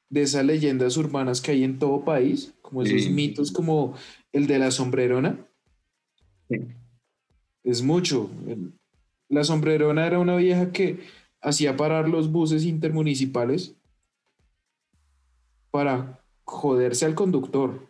de esas leyendas urbanas que hay en todo país. Como esos Sí. mitos como el de la sombrerona. Sí. Es mucho. La sombrerona era una vieja que hacía parar los buses intermunicipales para joderse al conductor.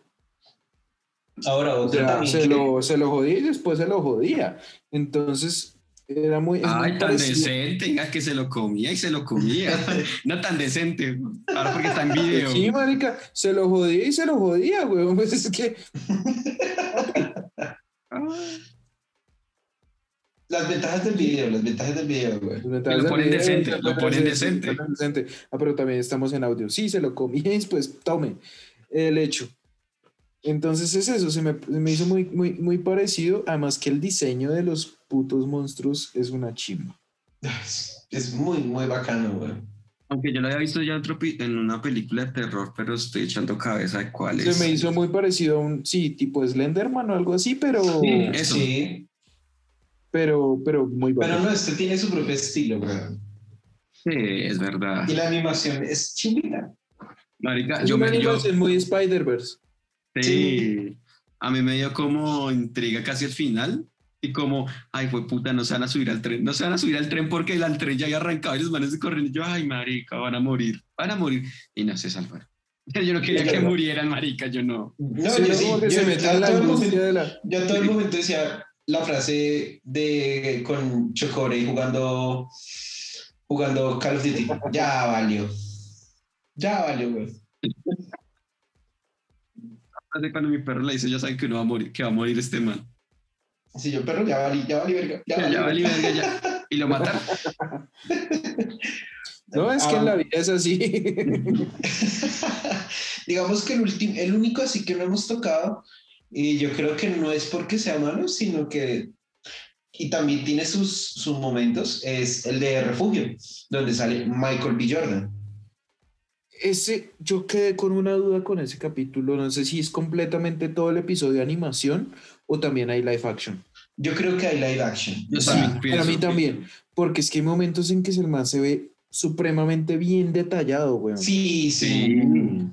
Ahora, O otra sea, se que- lo, se lo jodía y después se lo jodía. Entonces, era muy. Ay, tan parecido. decente, que se lo comía y se lo comía. *laughs* *laughs* no tan decente, ahora porque está en video. Sí, marica, se lo jodía y se lo jodía, güey. Pues *laughs* es que Las ventajas del video, las ventajas del video, güey. Ventajas lo del ponen video, decente, lo ponen decente. lo ponen decente. Ah, pero también estamos en audio. Sí, se lo comí, *laughs* pues tome el hecho. Entonces es eso, se me, me hizo muy, muy, muy parecido. Además que el diseño de los putos monstruos es una chimba. Es, *laughs* es muy, muy bacano, güey. Aunque yo lo había visto ya otro en una película de terror, pero estoy echando cabeza de cuál es. Se me hizo muy parecido a un, sí, tipo Slenderman o algo así, pero, Sí, eso. Sí, pero, pero muy pero bacano. no, este tiene su propio estilo, güey. Sí, es verdad. Y la animación es chimbita. Marica, Es yo una me yo, animación muy Spider-Verse. sí, a mí me dio como intriga casi el final. Y como, ay, fue puta, no se van a subir al tren, no se van a subir al tren porque el tren ya había arrancado y los manes de corriendo. Y yo, ay, marica, van a morir, van a morir. Y no se salvaron. *laughs* Yo no quería que murieran, marica, yo no. No, Sí, yo sí, yo, yo yo todo el momento decía la frase de con Chocore jugando jugando Call of Duty. *laughs* Ya valió. Ya valió, güey. Hace cuando mi perro le dice, ya saben que no va a morir, que va a morir este man. Sí, yo, perro, ya valí, ya valí, verga. Ya Ya, valí, verga. ya. Y lo mataron. No, es que Ah, en la vida es así. *laughs* Digamos que el, ulti- el único así que no hemos tocado, y yo creo que no es porque sea malo, sino que, y también tiene sus, sus momentos, es el de Refugio, donde sale Michael B. Jordan. Ese, yo quedé con una duda con ese capítulo. No sé si es completamente todo el episodio de animación o también hay live action. Yo creo que hay live action. Yo sea, también Para mí también, porque es que hay momentos en que el man se ve supremamente bien detallado, weón. Sí, sí. Sí.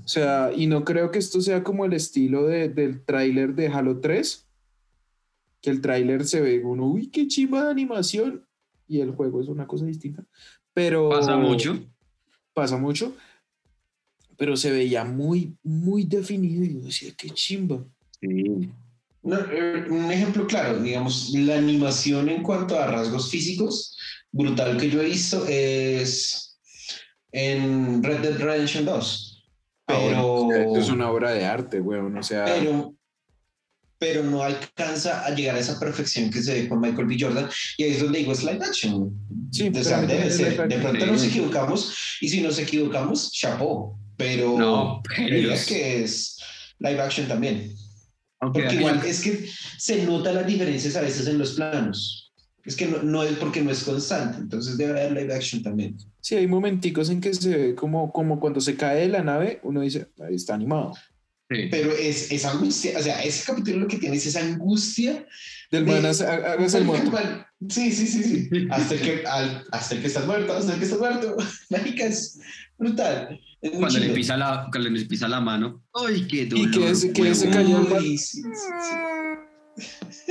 O sea, y no creo que esto sea como el estilo de- del tráiler de Halo 3, que el tráiler se ve uno, uy, qué chimba de animación, y el juego es una cosa distinta. Pero Pasa mucho. pasa mucho, pero se veía muy, muy definido y yo decía, qué chimba. Sí. No, eh, un ejemplo claro, digamos, la animación en cuanto a rasgos físicos, brutal que yo he visto es en Red Dead Redemption 2. Pero, es una obra de arte, weón, o sea, pero, pero no alcanza a llegar a esa perfección que se ve con Michael B. Jordan. Y ahí es donde digo, es live action. Sí, o sea, debe es ser. De pronto nos equivocamos, y si nos equivocamos, chapó. Pero No, creería genios. que es live action también. Aunque Porque igual es que se notan las diferencias a veces en los planos. Es que no, no es porque no es constante, entonces debe haber live action también. sí, hay momenticos en que se ve como, como cuando se cae de la nave, uno dice, ahí está animado. sí. Pero es esa angustia, o sea, ese capítulo lo que tiene es esa angustia. Del de- man, hace- ha- hágase el muerto. Sí, sí, sí, sí. *laughs* Hasta el que, al- hasta el que estás muerto, hasta el que estás muerto. *laughs* Marica, es brutal. Es Cuando le pisa la, cuando le pisa la mano. ¡Ay, qué dolor! Y que ese- que ese cayó el sí, sí, *laughs* sí.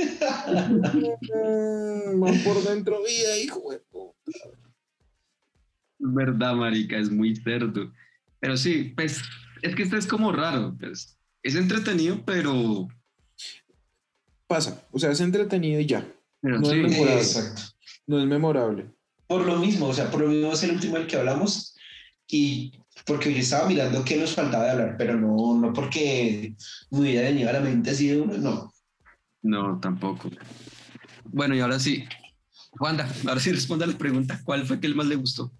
Man por dentro, vida, hijo de puta. Es verdad, marica, es muy cerdo. Pero sí, pues, es que esto es como raro. Pues, es entretenido, pero... Pasa, o sea, es entretenido y ya. pero No es sí. memorable. Exacto. No es memorable. Por lo mismo, o sea, por lo mismo es el último del que hablamos y porque yo estaba mirando qué nos faltaba de hablar, pero no, no porque me hubiera venido a la mente así de uno, no. No, tampoco. Bueno, y ahora sí. Wanda, ahora sí responda a la pregunta. ¿Cuál fue que el más le gustó?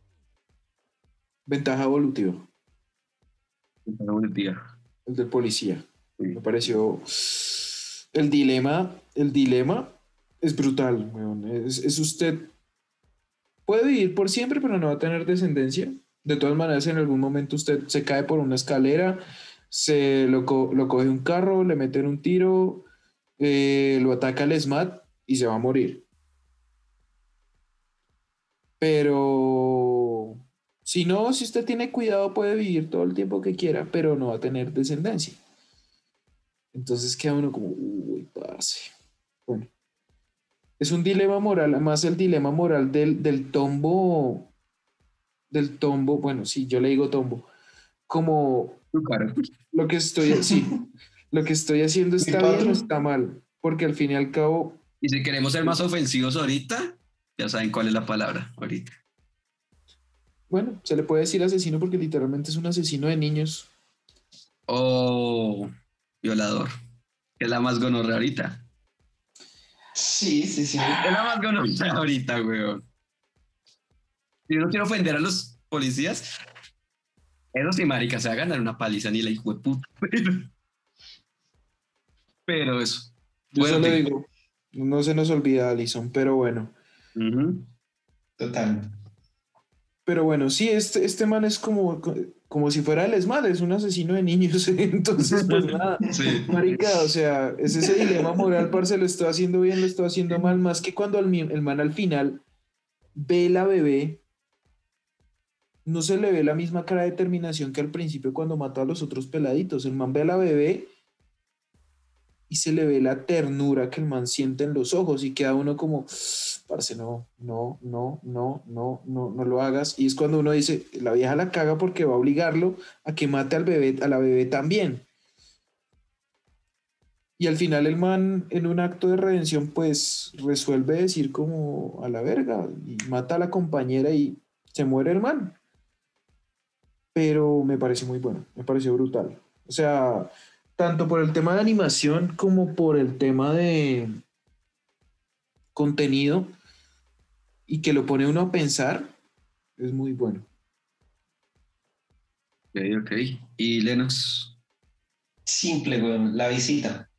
Ventaja evolutiva, Buen día. el del policía. Sí. Me pareció. El dilema, el dilema es brutal, weón. Es, es usted. Puede vivir por siempre, pero no va a tener descendencia. De todas maneras, en algún momento usted se cae por una escalera, se lo, co- lo coge un carro, le meten un tiro, eh, lo ataca el SMAT y se va a morir. Pero si no, si usted tiene cuidado, puede vivir todo el tiempo que quiera, pero no va a tener descendencia. Entonces queda uno como, uy, parce. Bueno, es un dilema moral, además el dilema moral del, del tombo, del tombo, bueno, sí, yo le digo tombo, como lo que estoy, sí, *laughs* lo que estoy haciendo está bien o está mal, porque al fin y al cabo, Y si queremos ser más ofensivos ahorita, ya saben cuál es la palabra ahorita. bueno, se le puede decir asesino porque literalmente es un asesino de niños. O violador, que es la más gonorrea ahorita. Sí, sí, sí. Es la más gonorrea ahorita, weón. Si no quiero ofender a los policías, eso sí, marica, se va a ganar una paliza ni la hijo de puta. *laughs* Pero, eso. Yo solo Fuerte. digo, no se nos olvida Alison, pero bueno. Total. Pero bueno, sí, este, este man es como, como si fuera el ESMAD, es un asesino de niños. *laughs* Entonces, pues *laughs* nada. Sí. Marica, o sea, es ese dilema moral, parce, lo estoy haciendo bien, lo estoy haciendo mal, más que cuando el, mi- el man al final ve la bebé, no se le ve la misma cara de determinación que al principio cuando mató a los otros peladitos. El man ve a la bebé y se le ve la ternura que el man siente en los ojos y queda uno como, parce, no, no, no, no, no, no, no lo hagas. Y es cuando uno dice, la vieja la caga porque va a obligarlo a que mate al bebé, a la bebé también. Y al final el man, en un acto de redención, pues resuelve decir como a la verga y mata a la compañera y se muere el man. Pero me parece muy bueno, me pareció brutal. O sea, tanto por el tema de animación como por el tema de contenido y que lo pone uno a pensar, es muy bueno. Ok, ok. Y Lennox. Simple, weón, la visita.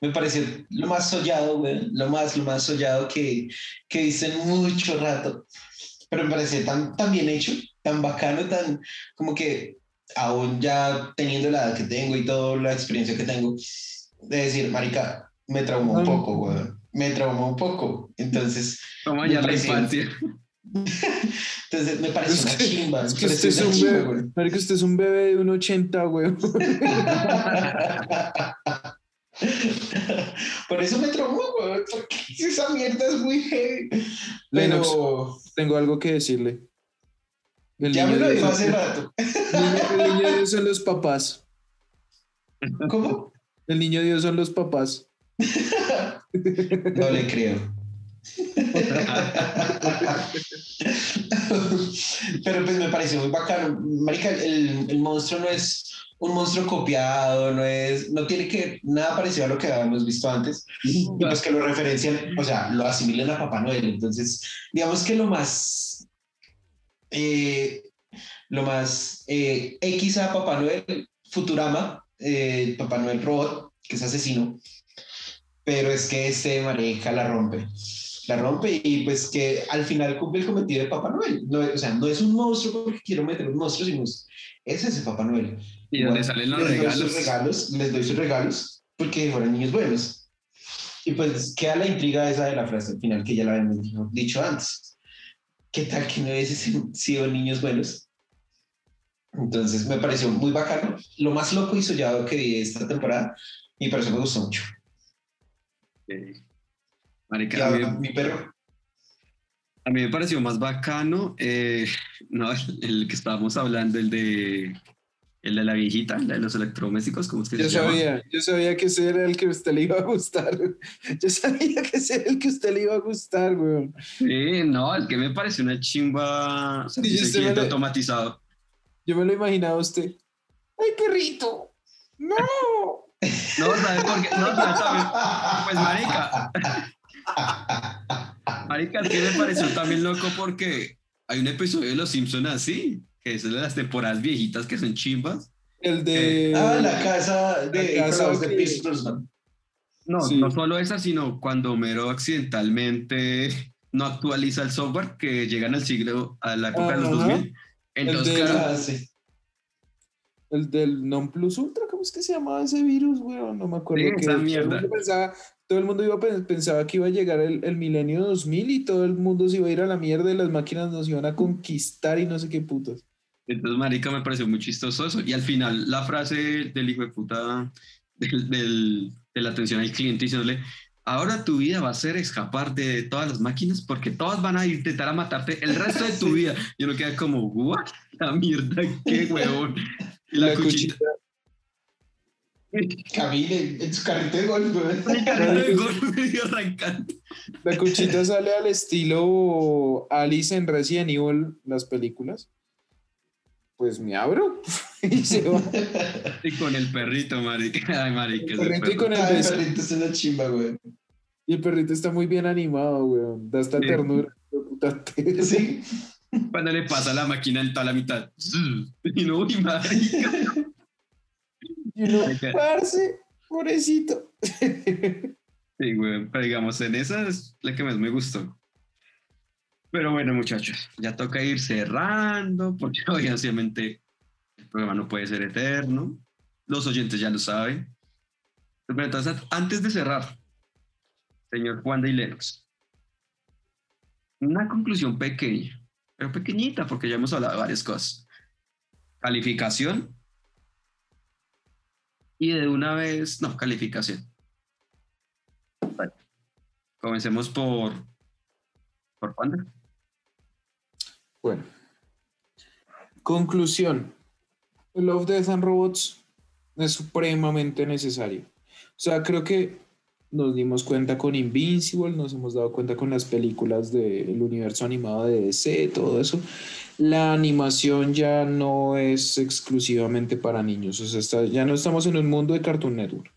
Me pareció lo más sollado, weón, lo más, lo más sollado que, que hice en mucho rato. Pero me pareció tan, tan bien hecho, tan bacano, tan como que aún ya teniendo la edad que tengo y toda la experiencia que tengo, de decir, marica, me traumó un poco, weón. Me traumó un poco. Entonces, Toma ya la parece- infancia. *laughs* entonces me pareció Es una que- chimba. Es que usted es un chimba, bebé, weón. marica, usted es un bebé de un 80, güey. *laughs* Por eso me traumó, weón, porque esa mierda es muy heavy. Lennox. Pero Tengo algo que decirle. El ya me lo dijo hace rato. el niño- el niño Dios son los papás. ¿Cómo? El niño Dios son los papás. No le creo. Pero pues me pareció muy bacano. Marica, el, el monstruo no es un monstruo copiado, no es, no tiene que nada parecido a lo que habíamos visto antes. Y pues que lo referencian, o sea, lo asimilan a Papá Noel. Entonces, digamos que lo más, eh, lo más eh, X a Papá Noel, Futurama, eh, Papá Noel Robot, que es asesino, pero es que este mareja la rompe. La rompe y pues que al final cumple el cometido de Papá Noel. No, o sea, no es un monstruo porque quiero meter un monstruo, sino es, es ese Papá Noel. Y donde Igual, salen los les doy regalos. sus regalos. Les doy sus regalos porque fueron niños buenos. Y pues queda la intriga esa de la frase al final que ya la habíamos dicho antes. ¿Qué tal que no *laughs* hubiesen sido niños buenos? Entonces me pareció muy bacano. Lo más loco y soñado que vi esta temporada y por eso me gustó mucho. Marica, ahora, mi perro. a mí me pareció más bacano, eh, *laughs* no, el que estábamos hablando, el de, el de la viejita, la de los electrodomésticos, ¿cómo es que Yo se llama? sabía, yo sabía que ese era el que a usted le iba a gustar. *laughs* Yo sabía que ese era el que a usted le iba a gustar, güey. Sí, no, el que me pareció una chimba, o sea, Sí, yo automatizado. Yo me lo imaginaba a usted. ¡Ay, perrito! ¡No! *laughs* No, ¿sabes por qué? No, ¿sabes? Pues, marica. *laughs* Marica, es que me pareció también loco porque hay un episodio de Los Simpsons así, que es de las temporadas viejitas que son chimbas. El de. Ah, la casa de, La casa de Brosnan. No, Sí. no solo esa, sino cuando Homero accidentalmente no actualiza el software que llegan al siglo, a la época de los Ajá. 2000. Entonces, de- claro, Ah, sí. El del Non Plus Ultra, ¿cómo es que se llamaba ese virus, güey? No me acuerdo. Sí, que esa todo el mierda. mundo pensaba, todo el mundo iba pensaba que iba a llegar el, el milenio 2000 y todo el mundo se iba a ir a la mierda y las máquinas nos iban a conquistar y no sé qué putas. Entonces, marica, me pareció muy chistoso eso. Y al final, la frase del hijo de puta del, del- de la atención al cliente diciéndole, ahora tu vida va a ser escapar de todas las máquinas porque todas van a intentar a matarte el resto de tu *laughs* vida. Y uno queda como, ¿what? La mierda, qué *laughs* huevón. Y la, La cuchita. Camille en su carrito de golf, güey. El carrito de golf *laughs* medio arrancando. La cuchita sale al estilo Alice en Resident Evil, las películas. Pues me abro *laughs* y se va. Y con el perrito, marica. *laughs* Ay, marica. El perrito y perro. con el Ay, perrito es una chimba, güey. Y el perrito está muy bien animado, weón. Da esta Sí. ternura. *laughs* Sí. Cuando le pasa la máquina en toda la mitad. Y no, uy, marica. Y Marica. parce, pobrecito. Sí, güey, pero digamos, en esa es la que más me gustó. Pero bueno, muchachos, ya toca ir cerrando, porque *laughs* obviamente el programa no puede ser eterno. Los oyentes ya lo saben. Pero entonces, antes de cerrar, señor Juan de Lennox, una conclusión pequeña, pero pequeñita, porque ya hemos hablado de varias cosas. Calificación. Y de una vez, no, calificación. Comencemos por, por Panda. Bueno. Conclusión. Love, Death and Robots es supremamente necesario. O sea, creo que nos dimos cuenta con Invincible, nos hemos dado cuenta con las películas del universo animado de DC, todo eso. La animación ya no es exclusivamente para niños, o sea, está- ya no estamos en un mundo de Cartoon Network.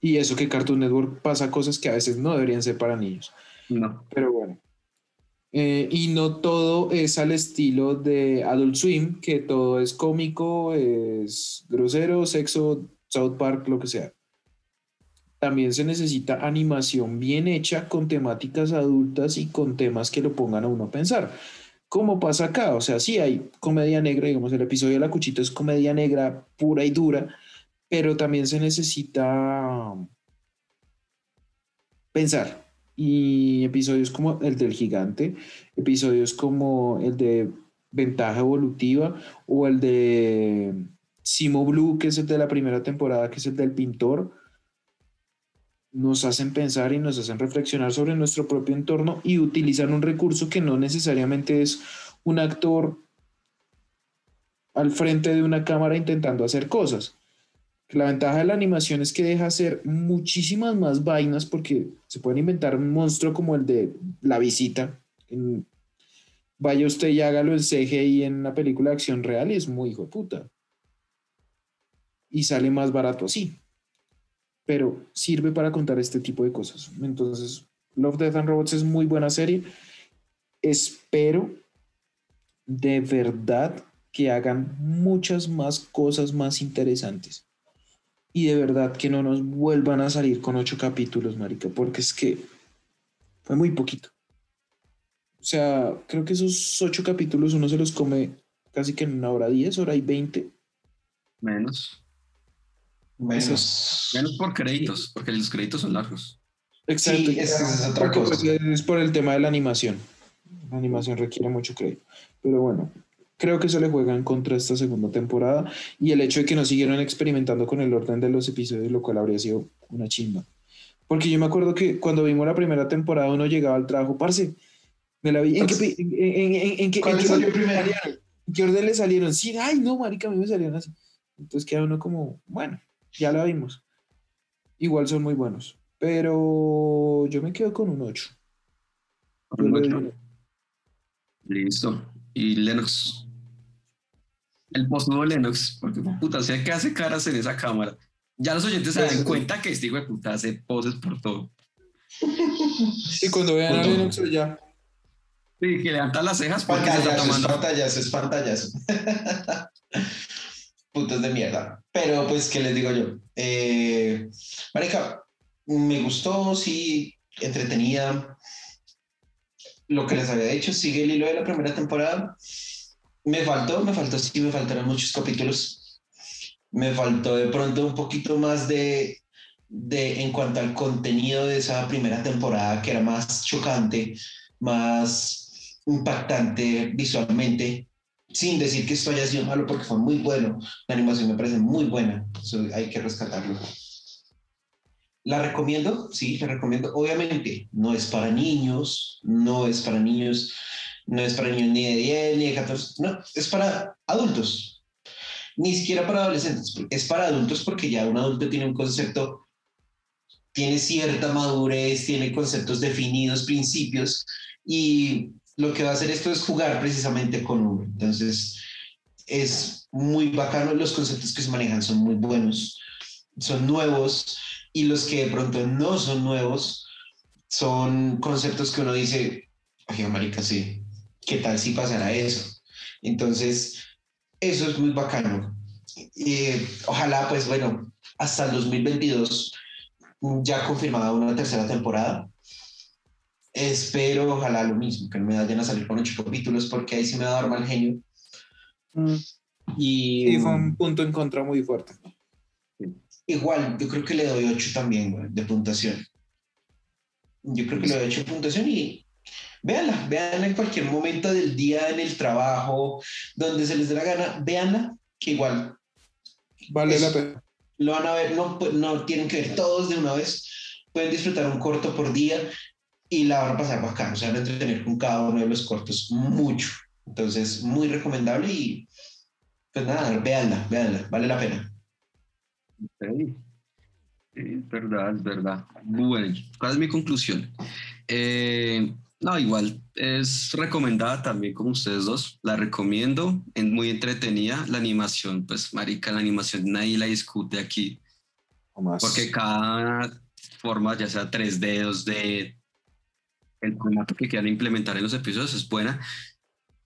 Y eso que Cartoon Network pasa cosas que a veces no deberían ser para niños. No. Pero bueno. Eh, y no todo es al estilo de Adult Swim, que todo es cómico, es grosero, sexo, South Park, lo que sea. También se necesita animación bien hecha con temáticas adultas y con temas que lo pongan a uno a pensar. Como pasa acá, o sea, sí hay comedia negra, digamos, el episodio de La Cuchita es comedia negra pura y dura, pero también se necesita pensar. Y episodios como el del gigante, episodios como el de ventaja evolutiva o el de Simo Blue, que es el de la primera temporada, que es el del pintor, nos hacen pensar y nos hacen reflexionar sobre nuestro propio entorno y utilizar un recurso que no necesariamente es un actor al frente de una cámara intentando hacer cosas. La ventaja de la animación es que deja hacer muchísimas más vainas porque se pueden inventar un monstruo como el de La Visita. Vaya usted y hágalo en CGI en una película de acción real y es muy hijo de puta. Y sale más barato así. Pero sirve para contar este tipo de cosas. Entonces, Love, Death and Robots es muy buena serie. Espero de verdad que hagan muchas más cosas más interesantes y de verdad que no nos vuelvan a salir con ocho capítulos, marica, porque es que fue muy poquito. O sea, creo que esos ocho capítulos uno se los come casi que en una hora diez, hora y veinte. Menos. Menos. Menos por créditos, porque los créditos son largos. Exacto. Sí, es que esa es otra Porque, cosa. es por el tema de la animación. La animación requiere mucho crédito. Pero bueno, creo que eso le juega en contra esta segunda temporada y el hecho de que no siguieron experimentando con el orden de los episodios, lo cual habría sido una chimba. Porque yo me acuerdo que cuando vimos la primera temporada uno llegaba al trabajo, parce, me la vi. ¿En qué, pi- en, en- en- en qué- ¿Cuál en qué salió orden primero? salieron? ¿En qué orden le salieron? Sí, ay, no, marica, a mí me salieron así. Entonces queda uno como, bueno, ya la vimos. Igual son muy buenos. Pero yo me quedo con un 8. Yo le doy un Listo. Y Lennox. El posnudo Lennox, porque puta, o sea que hace caras en esa cámara. Ya los oyentes se dan sí. cuenta que este hijo de puta hace poses por todo. *laughs* Y cuando vean a Punto. Lennox ya. Sí, que levanta las cejas porque se está tomando. pantallazo, es pantallazo. *laughs* Putos de mierda. Pero pues, ¿qué les digo yo? Eh, marica, me gustó, sí, entretenida. Lo que les había dicho, sigue el hilo de la primera temporada. Me faltó, me faltó, sí, me faltaron muchos capítulos. Me faltó de pronto un poquito más de, de en cuanto al contenido de esa primera temporada, que era más chocante, más impactante visualmente, sin decir que esto haya sido malo porque fue muy bueno. La animación me parece muy buena, eso hay que rescatarlo. La recomiendo, sí, la recomiendo. Obviamente, no es para niños, no es para niños, no es para niños ni de 10, ni de 14, no, es para adultos. Ni siquiera para adolescentes, es para adultos porque ya un adulto tiene un concepto, tiene cierta madurez, tiene conceptos definidos, principios, y lo que va a hacer esto es jugar precisamente con uno. Entonces, es muy bacano, los conceptos que se manejan son muy buenos, son nuevos y los que de pronto no son nuevos son conceptos que uno dice, oye, marica, sí, ¿qué tal si pasara eso? Entonces, eso es muy bacano. Y ojalá, pues bueno, hasta el 2022 ya confirmada una tercera temporada. Espero, ojalá lo mismo, que no me vayan a salir con ocho capítulos, porque ahí sí me va a dar mal genio. Mm. Y, Y fue un punto en contra muy fuerte. Igual, yo creo que le doy 8 también, güey, de puntuación. Yo creo que le doy 8 de puntuación y véanla, véanla en cualquier momento del día, en el trabajo, donde se les dé la gana, véanla, que igual Vale la pena. lo van a ver, no, no tienen que ver todos de una vez, pueden disfrutar un corto por día y la van a pasar bacán, o sea, van a entretener con cada uno de los cortos mucho. Entonces, muy recomendable y pues nada, véanla, véanla, vale la pena. Sí, es verdad, es verdad. Bueno, ¿cuál es mi conclusión? Eh, no, igual, es recomendada también como ustedes dos, la recomiendo, es muy entretenida, la animación, pues marica, la animación nadie la discute aquí, O más. porque cada forma, ya sea 3D, 2D, el formato que quieran implementar en los episodios es buena,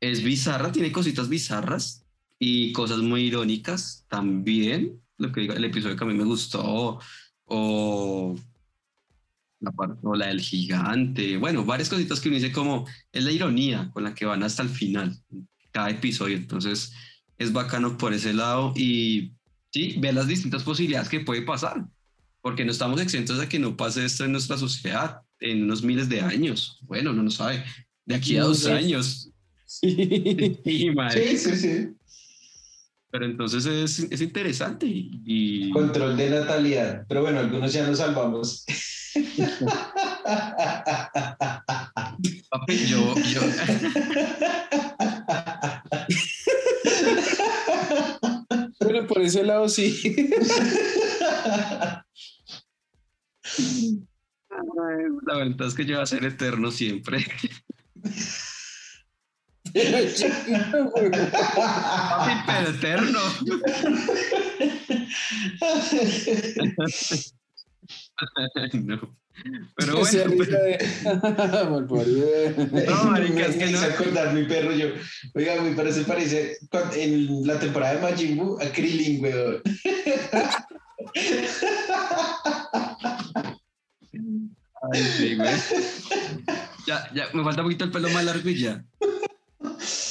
es bizarra, tiene cositas bizarras y cosas muy irónicas también. Lo que digo, el episodio que a mí me gustó, o la, par- o la del gigante, bueno, varias cositas que uno dice como es la ironía con la que van hasta el final, cada episodio. Entonces es bacano por ese lado y sí, ver las distintas posibilidades que puede pasar, porque no estamos exentos de que no pase esto en nuestra sociedad en unos miles de años. Bueno, no lo sabe. De aquí a No dos años. Sí. *laughs* Sí, madre. Sí, sí, sí. Pero entonces es, es interesante y, y- Control de natalidad. Pero bueno, algunos ya nos salvamos. *laughs* papi, yo, yo, Bueno, por ese lado sí. la verdad es que yo voy a ser eterno siempre. Papi, pero eterno. *laughs* *laughs* no. Pero bueno, de- *laughs* Malparido. No, marica, es *laughs* que no- acordar mi perro yo. Oiga, mi perro se parece en la temporada de Majin Buu a Krillin, weón. Ay, sí, güey. Ya, ya, me falta un poquito el pelo más largo y ya.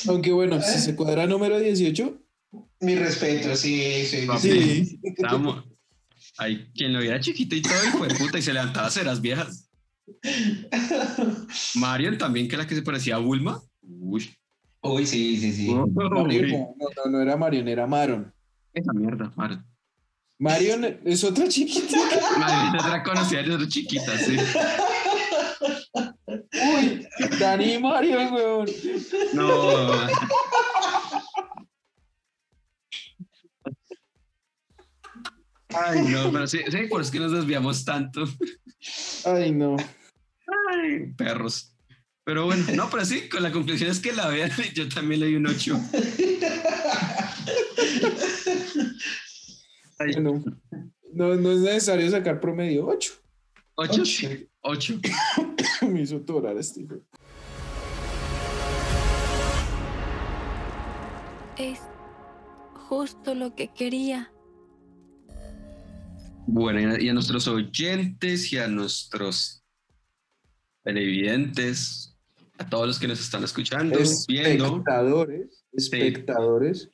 Aunque bueno, si se cuadra número 18, Mi respeto, sí, sí. Papi. sí. sí. Estamos. Ay, quien lo viera chiquito y todo, hijo de puta, y se levantaba a ceras viejas. *laughs* Marion también, que era la que se parecía a Bulma. Uy. Uy, sí, sí, sí. Marion, no, no, no, era Marion, era Maron. Esa mierda, Marion. Marion es otra chiquita. Marion era conocida desde chiquita, sí. Uy, Dani y Marion, weón. No. Ay, no, pero sí, sí, por eso es que nos desviamos tanto. Ay, no. Ay, perros. Pero bueno, no, pero sí, con la conclusión es que la vean, yo también le di un 8. Ay, Bueno, no, no es necesario sacar promedio 8. 8, sí, 8. *coughs* Me hizo torar este. hijo. Es justo lo que quería. Bueno, y a nuestros oyentes y a nuestros televidentes, a todos los que nos están escuchando, viendo. Espectadores, espectadores.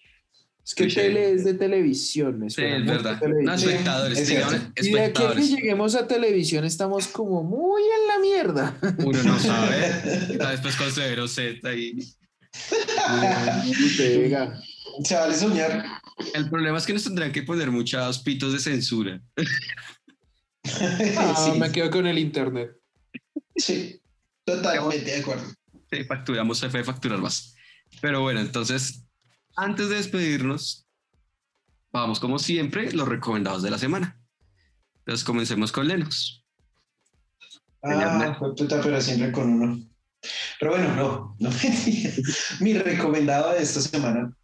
Es que tele es de televisión, me Sí, es verdad. televisión. No, espectadores, es digamos, cierto. Y de aquí a que espectadores. lleguemos a televisión estamos como muy en la mierda. Uno no sabe. *laughs* Después con Severo Z y Pega. Se vale soñar. El problema es que nos tendrán que poner muchos pitos de censura. Ah, sí, me quedo con el internet. sí, totalmente de acuerdo. Sí, facturamos F de facturar más. Pero bueno, entonces, antes de despedirnos, vamos como siempre, los recomendados de la semana. Entonces comencemos con Lennox. Ah, fue puta, pero siempre con uno. Pero bueno, no, no *laughs* Mi recomendado de esta semana,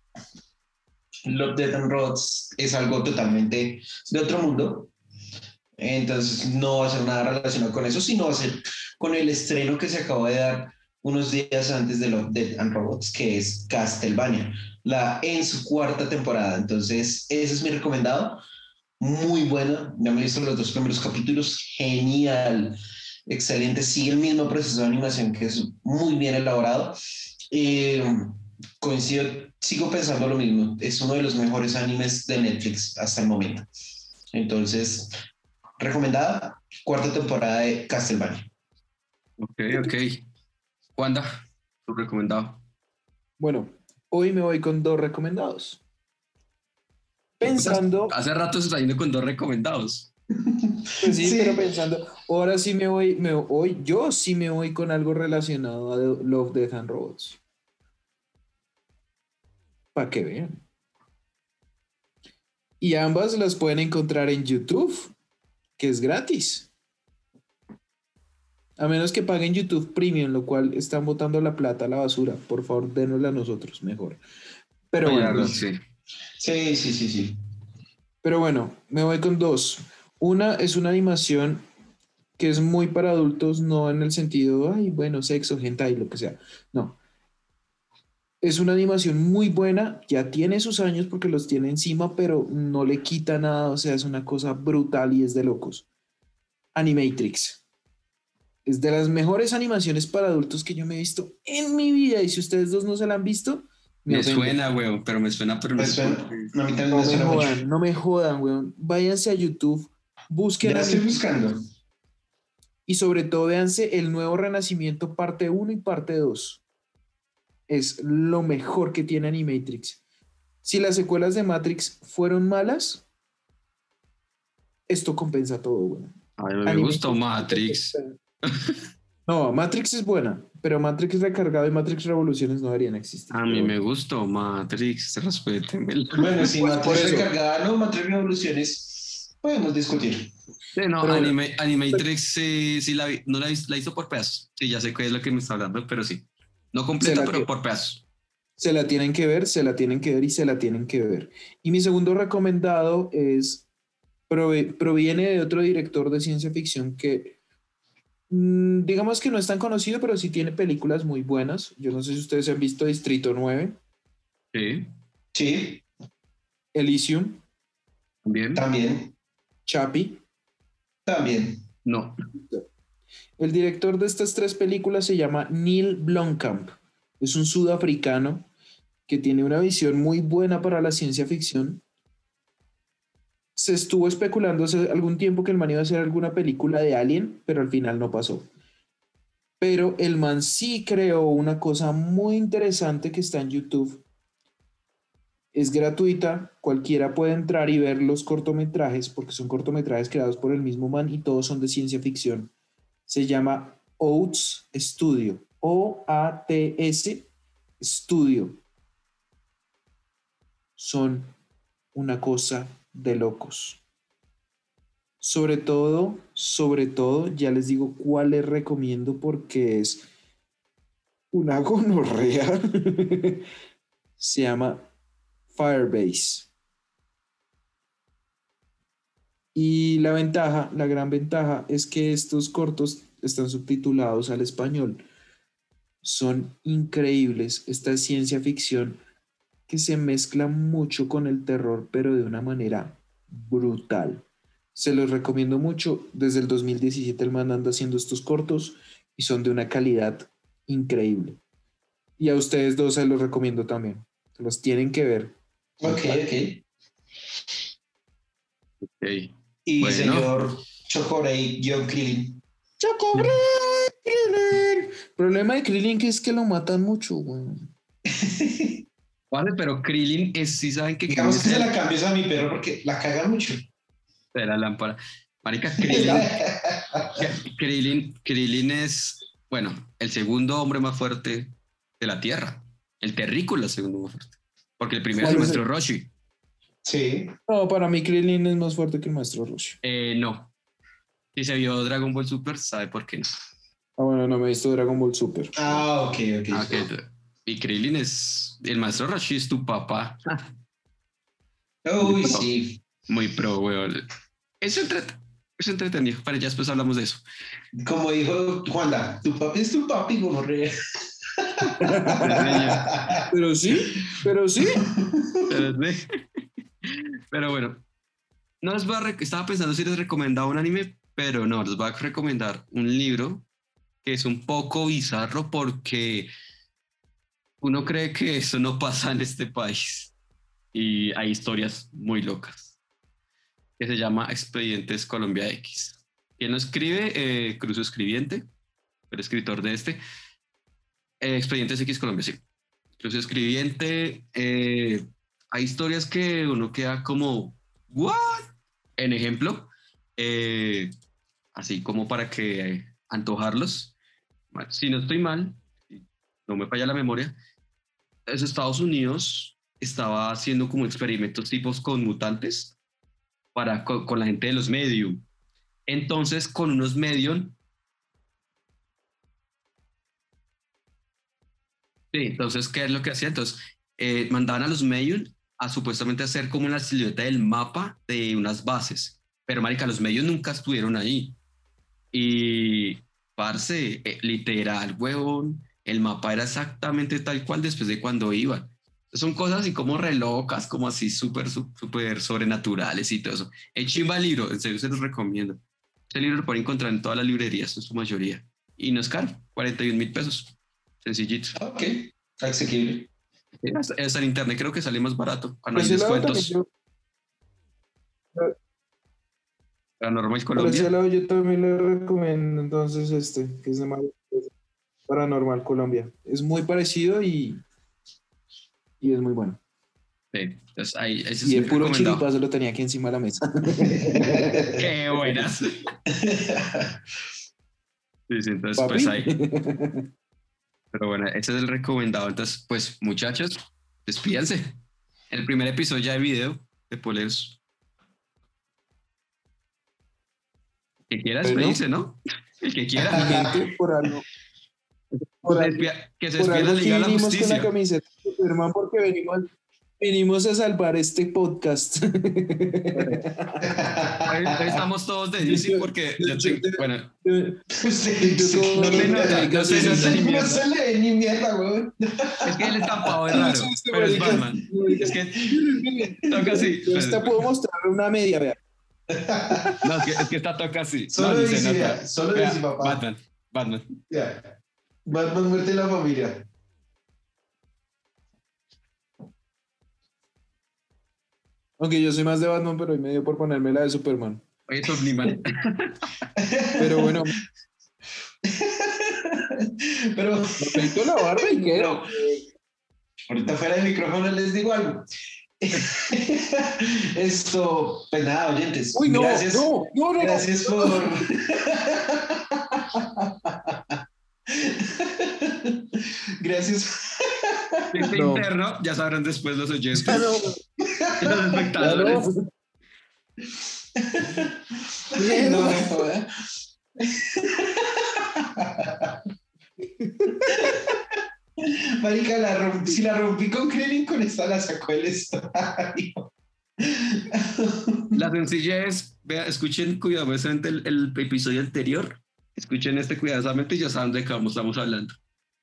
Love, Death and Robots, es algo totalmente de otro mundo. Entonces no va a ser nada relacionado con eso, sino va a ser con el estreno que se acabó de dar unos días antes de Love, Death and Robots, que es Castlevania, la, en su cuarta temporada. Entonces, ese es mi recomendado. Muy buena. Ya me he visto los dos primeros capítulos. Genial excelente, sigue el mismo proceso de animación que es muy bien elaborado. Eh, coincido, sigo pensando lo mismo, es uno de los mejores animes de Netflix hasta el momento. Entonces, recomendada, cuarta temporada de Castlevania. Ok, ok. Wanda, tu recomendado. Bueno, hoy me voy con dos recomendados. Pensando, Hace rato se está yendo con dos recomendados. pues *laughs* sí, Sí. pero pensando, ahora sí me voy, me hoy yo sí me voy con algo relacionado a The Love, Death and Robots. Para que vean. Y ambas las pueden encontrar en YouTube, que es gratis. A menos que paguen YouTube Premium, lo cual están botando la plata a la basura. Por favor, dénosla a nosotros, mejor. Pero Oye, bueno, sí. Sí, sí, sí, sí. pero bueno, me voy con dos. Una es una animación que es muy para adultos, no en el sentido, ay, bueno, sexo, hentai, lo que sea. No. Es una animación muy buena, ya tiene sus años porque los tiene encima, pero no le quita nada, o sea, es una cosa brutal y es de locos. Animatrix. Es de las mejores animaciones para adultos que yo me he visto en mi vida y si ustedes dos no se la han visto, Me ofende. suena, weón, pero me suena, pero Me suena. No, me me suena jodan, no me jodan, weón. Váyanse a YouTube, busquen Ya estoy buscando. y sobre todo véanse el nuevo Renacimiento parte 1 y parte 2. Es lo mejor que tiene Animatrix. Si las secuelas de Matrix fueron malas, esto compensa todo, weón. Ay, me Animatrix- gustó Matrix. *laughs* No, Matrix es buena, pero Matrix recargado y Matrix Revoluciones no deberían existir. A mí me gustó Matrix, respétenme. Bueno, si Pues Matrix recargada, no, Matrix Revoluciones, podemos discutir. Sí, no, Pero- anime, Animatrix sí, sí la vi, no la, la hizo por pedazos. Sí, ya sé qué es lo que me está hablando, pero sí. No completa, Se la pero que- por pedazos. Se la tienen que ver, se la tienen que ver y se la tienen que ver. Y mi segundo recomendado es, prove- proviene de otro director de ciencia ficción que, mm, digamos que no es tan conocido, pero sí tiene películas muy buenas. Yo no sé si ustedes han visto Distrito 9, Sí, Sí, Elysium, también. también, Chappie. también. No. El director de estas tres películas se llama Neil Blomkamp. Es un sudafricano que tiene una visión muy buena para la ciencia ficción. Se estuvo especulando hace algún tiempo que el man iba a hacer alguna película de Alien, pero al final no pasó. Pero el man sí creó una cosa muy interesante que está en YouTube. Es gratuita, cualquiera puede entrar y ver los cortometrajes, porque son cortometrajes creados por el mismo man y todos son de ciencia ficción se llama Oats Studio. O-A-T-S Studio. Son una cosa de locos. Sobre todo, sobre todo, ya les digo cuál les recomiendo porque es una *laughs* gonorrea. se llama Firebase. Y la ventaja, la gran ventaja es que estos cortos están subtitulados al español. Son increíbles. Esta es ciencia ficción que se mezcla mucho con el terror, pero de una manera brutal. Se los recomiendo mucho. Desde el 2017 el man anda haciendo estos cortos y son de una calidad increíble. Y a ustedes dos se los recomiendo también. Los tienen que ver. Ok, ok. Ok. Y Bueno. señor Chocorey, John Krillin. Krillin. Problema de Krillin que es que lo matan mucho, güey. *laughs* Vale, pero Krillin es, sí saben que Digamos que Krillin se es la cambies a mi perro porque la caga mucho. de la lámpara. Marica, Krillin, *laughs* Krillin, Krillin es, bueno, el segundo hombre más fuerte de la Tierra. El terrícola segundo más fuerte. Porque el primero es el ¿Cuál es maestro Roshi. Sí. No, para mí Krillin es más fuerte que el maestro Roshi. Eh, no. Si se vio Dragon Ball Super, sabe por qué no. Ah, bueno, no me he visto Dragon Ball Super. Ah, ok, ok. Ah, ok. Y Krillin es. El maestro Roshi es tu papá. Uy, sí. Muy pro, weón. Es, es entretenido. Para ya después hablamos de eso. Como dijo Juanda, tu papi es tu papi, gonorrea. *laughs* Pero sí, pero sí. Pero, sí. Pero bueno, no les voy a estaba pensando si les recomendaba un anime, pero no, les voy a recomendar un libro que es un poco bizarro porque uno cree que eso no pasa en este país y hay historias muy locas que se llama Expedientes Colombia X. ¿Quién lo escribe? Eh, Cruzo Escribiente, el escritor de este. Eh, Expedientes X Colombia, sí. Cruzo Escribiente, eh, hay historias que uno queda como, ¿what? En ejemplo, eh, así como para que eh, antojarlos, si no estoy mal, no me falla la memoria, es Estados Unidos estaba haciendo como experimentos tipos con mutantes para, con, con la gente de los medium. Entonces, con unos medium Sí, entonces, ¿qué es lo que hacía? Entonces, eh, mandaban a los medium a supuestamente hacer como una silueta del mapa de unas bases. Pero, marica, los medios nunca estuvieron ahí. Y, parce, eh, literal, huevón, el mapa era exactamente tal cual después de cuando iban. Son cosas así como re locas, como así súper, sú- súper sobrenaturales y todo eso. El chimba libro, en serio se los recomiendo. Este libro lo pueden encontrar en todas las librerías, en su mayoría. Y no es caro, 41 mil pesos. Sencillito. Ok, asequible. Está está en internet, creo que sale más barato. Cuando Por hay ese lado también descuentos. yo- Paranormal por ese Colombia. lado yo también le recomiendo entonces este, que es de Mar- Paranormal Colombia. Es muy parecido y, y es muy bueno. Sí, entonces ahí, ese es Y mi puro chiripazo lo tenía aquí encima de la mesa. *laughs* Qué buenas. *laughs* Sí, sí, entonces Papi. pues ahí. *laughs* Pero bueno, ese es el recomendado. Entonces, pues muchachos, despídanse. El primer episodio ya de video de Poleros. Que quiera Bueno. despedirse, ¿no? El que quiera. gente, por algo. Por Se algo- despida- que se despida la Liga de la vinimos con la Justicia. camiseta de Superman porque venimos, venimos a salvar este podcast. Hoy, hoy estamos todos de DC porque yo bueno, Yo como- no se nota, no se nota ni No mierda. se le ve ni mierda, weón. Es que el estampado es raro, pero es Batman. Es que toca así. Yo hasta puedo mostrar una media, vea. No, es que, es que está toca así. Solo no, se dice, solo dice, papá. Batman, Batman. Ya. Batman muerte en la familia. Aunque yo soy más de Batman, pero hoy me dio por ponerme la de Superman. Oye, es *laughs* Omniman. Pero bueno, Pero me la barba y qué. *laughs* No. ahorita fuera de micrófono les digo algo. *laughs* Esto, pues nada, oyentes. Uy, no, gracias, no, no, no. gracias por. gracias. Este No. interno, ya sabrán después los oyentes, no, *laughs* los espectadores. no. No me joda. Marica, la si la rompí con Krillin, con esta la sacó el estadio. La sencilla es, vea, escuchen cuidadosamente el, el episodio anterior, escuchen este cuidadosamente y ya saben de qué vamos, estamos hablando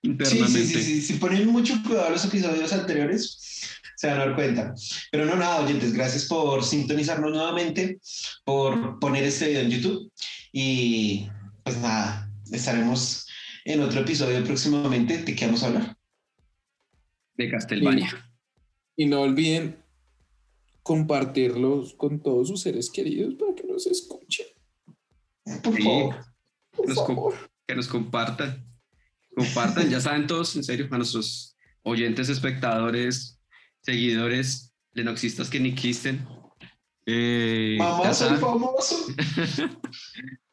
Sí, internamente. sí, sí, sí. Si ponen mucho cuidado a los episodios anteriores, se van a dar cuenta. Pero no, nada, oyentes, gracias por sintonizarnos nuevamente, por poner este video en YouTube. Y pues nada, estaremos en otro episodio próximamente. ¿De qué vamos a hablar? De Castlevania. Y no olviden compartirlos con todos sus seres queridos para que nos escuchen. Por Sí. favor. Por Nos favor. que nos compartan. Compartan, ya saben todos, en serio, a nuestros oyentes, espectadores, seguidores, lenoxistas que ni existen. Eh, Mamá, famoso. *laughs*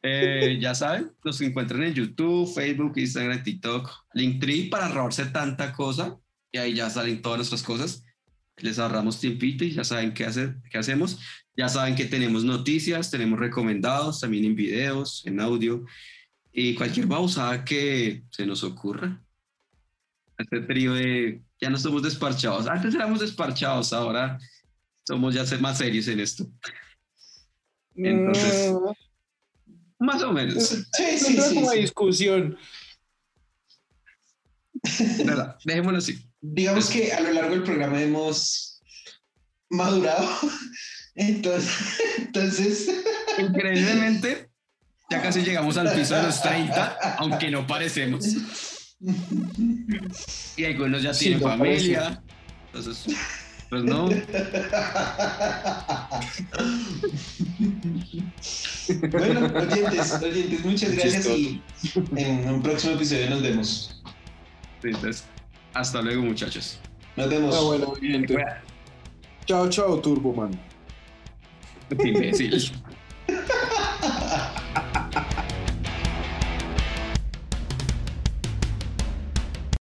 Eh, ya saben, nos encuentran en YouTube, Facebook, Instagram, TikTok, Linktree para ahorrarse tanta cosa y ahí ya salen todas nuestras cosas. Les ahorramos tiempito y ya saben qué, hacer, qué hacemos. Ya saben que tenemos noticias, tenemos recomendados también en videos, en audio y cualquier babosada que se nos ocurra. Este trío de ya no somos desparchados. Antes éramos desparchados, ahora somos ya ser más serios en esto. Entonces, más o menos. Sí, sí, no es sí, como sí. discusión. ¿Verdad? Dejémoslo así. Digamos que a lo largo del programa hemos madurado. Entonces, entonces Increíblemente, ya casi llegamos al piso de los 30, aunque no parecemos. Y algunos ya Sí, tienen no familia. Entonces, pues no. Bueno, oyentes, oyentes, muchas gracias y en un próximo episodio nos vemos. Sí, entonces, hasta luego, muchachos. Nos vemos. Ah, bueno. Chao, chao, Turboman. Imbécil. *laughs*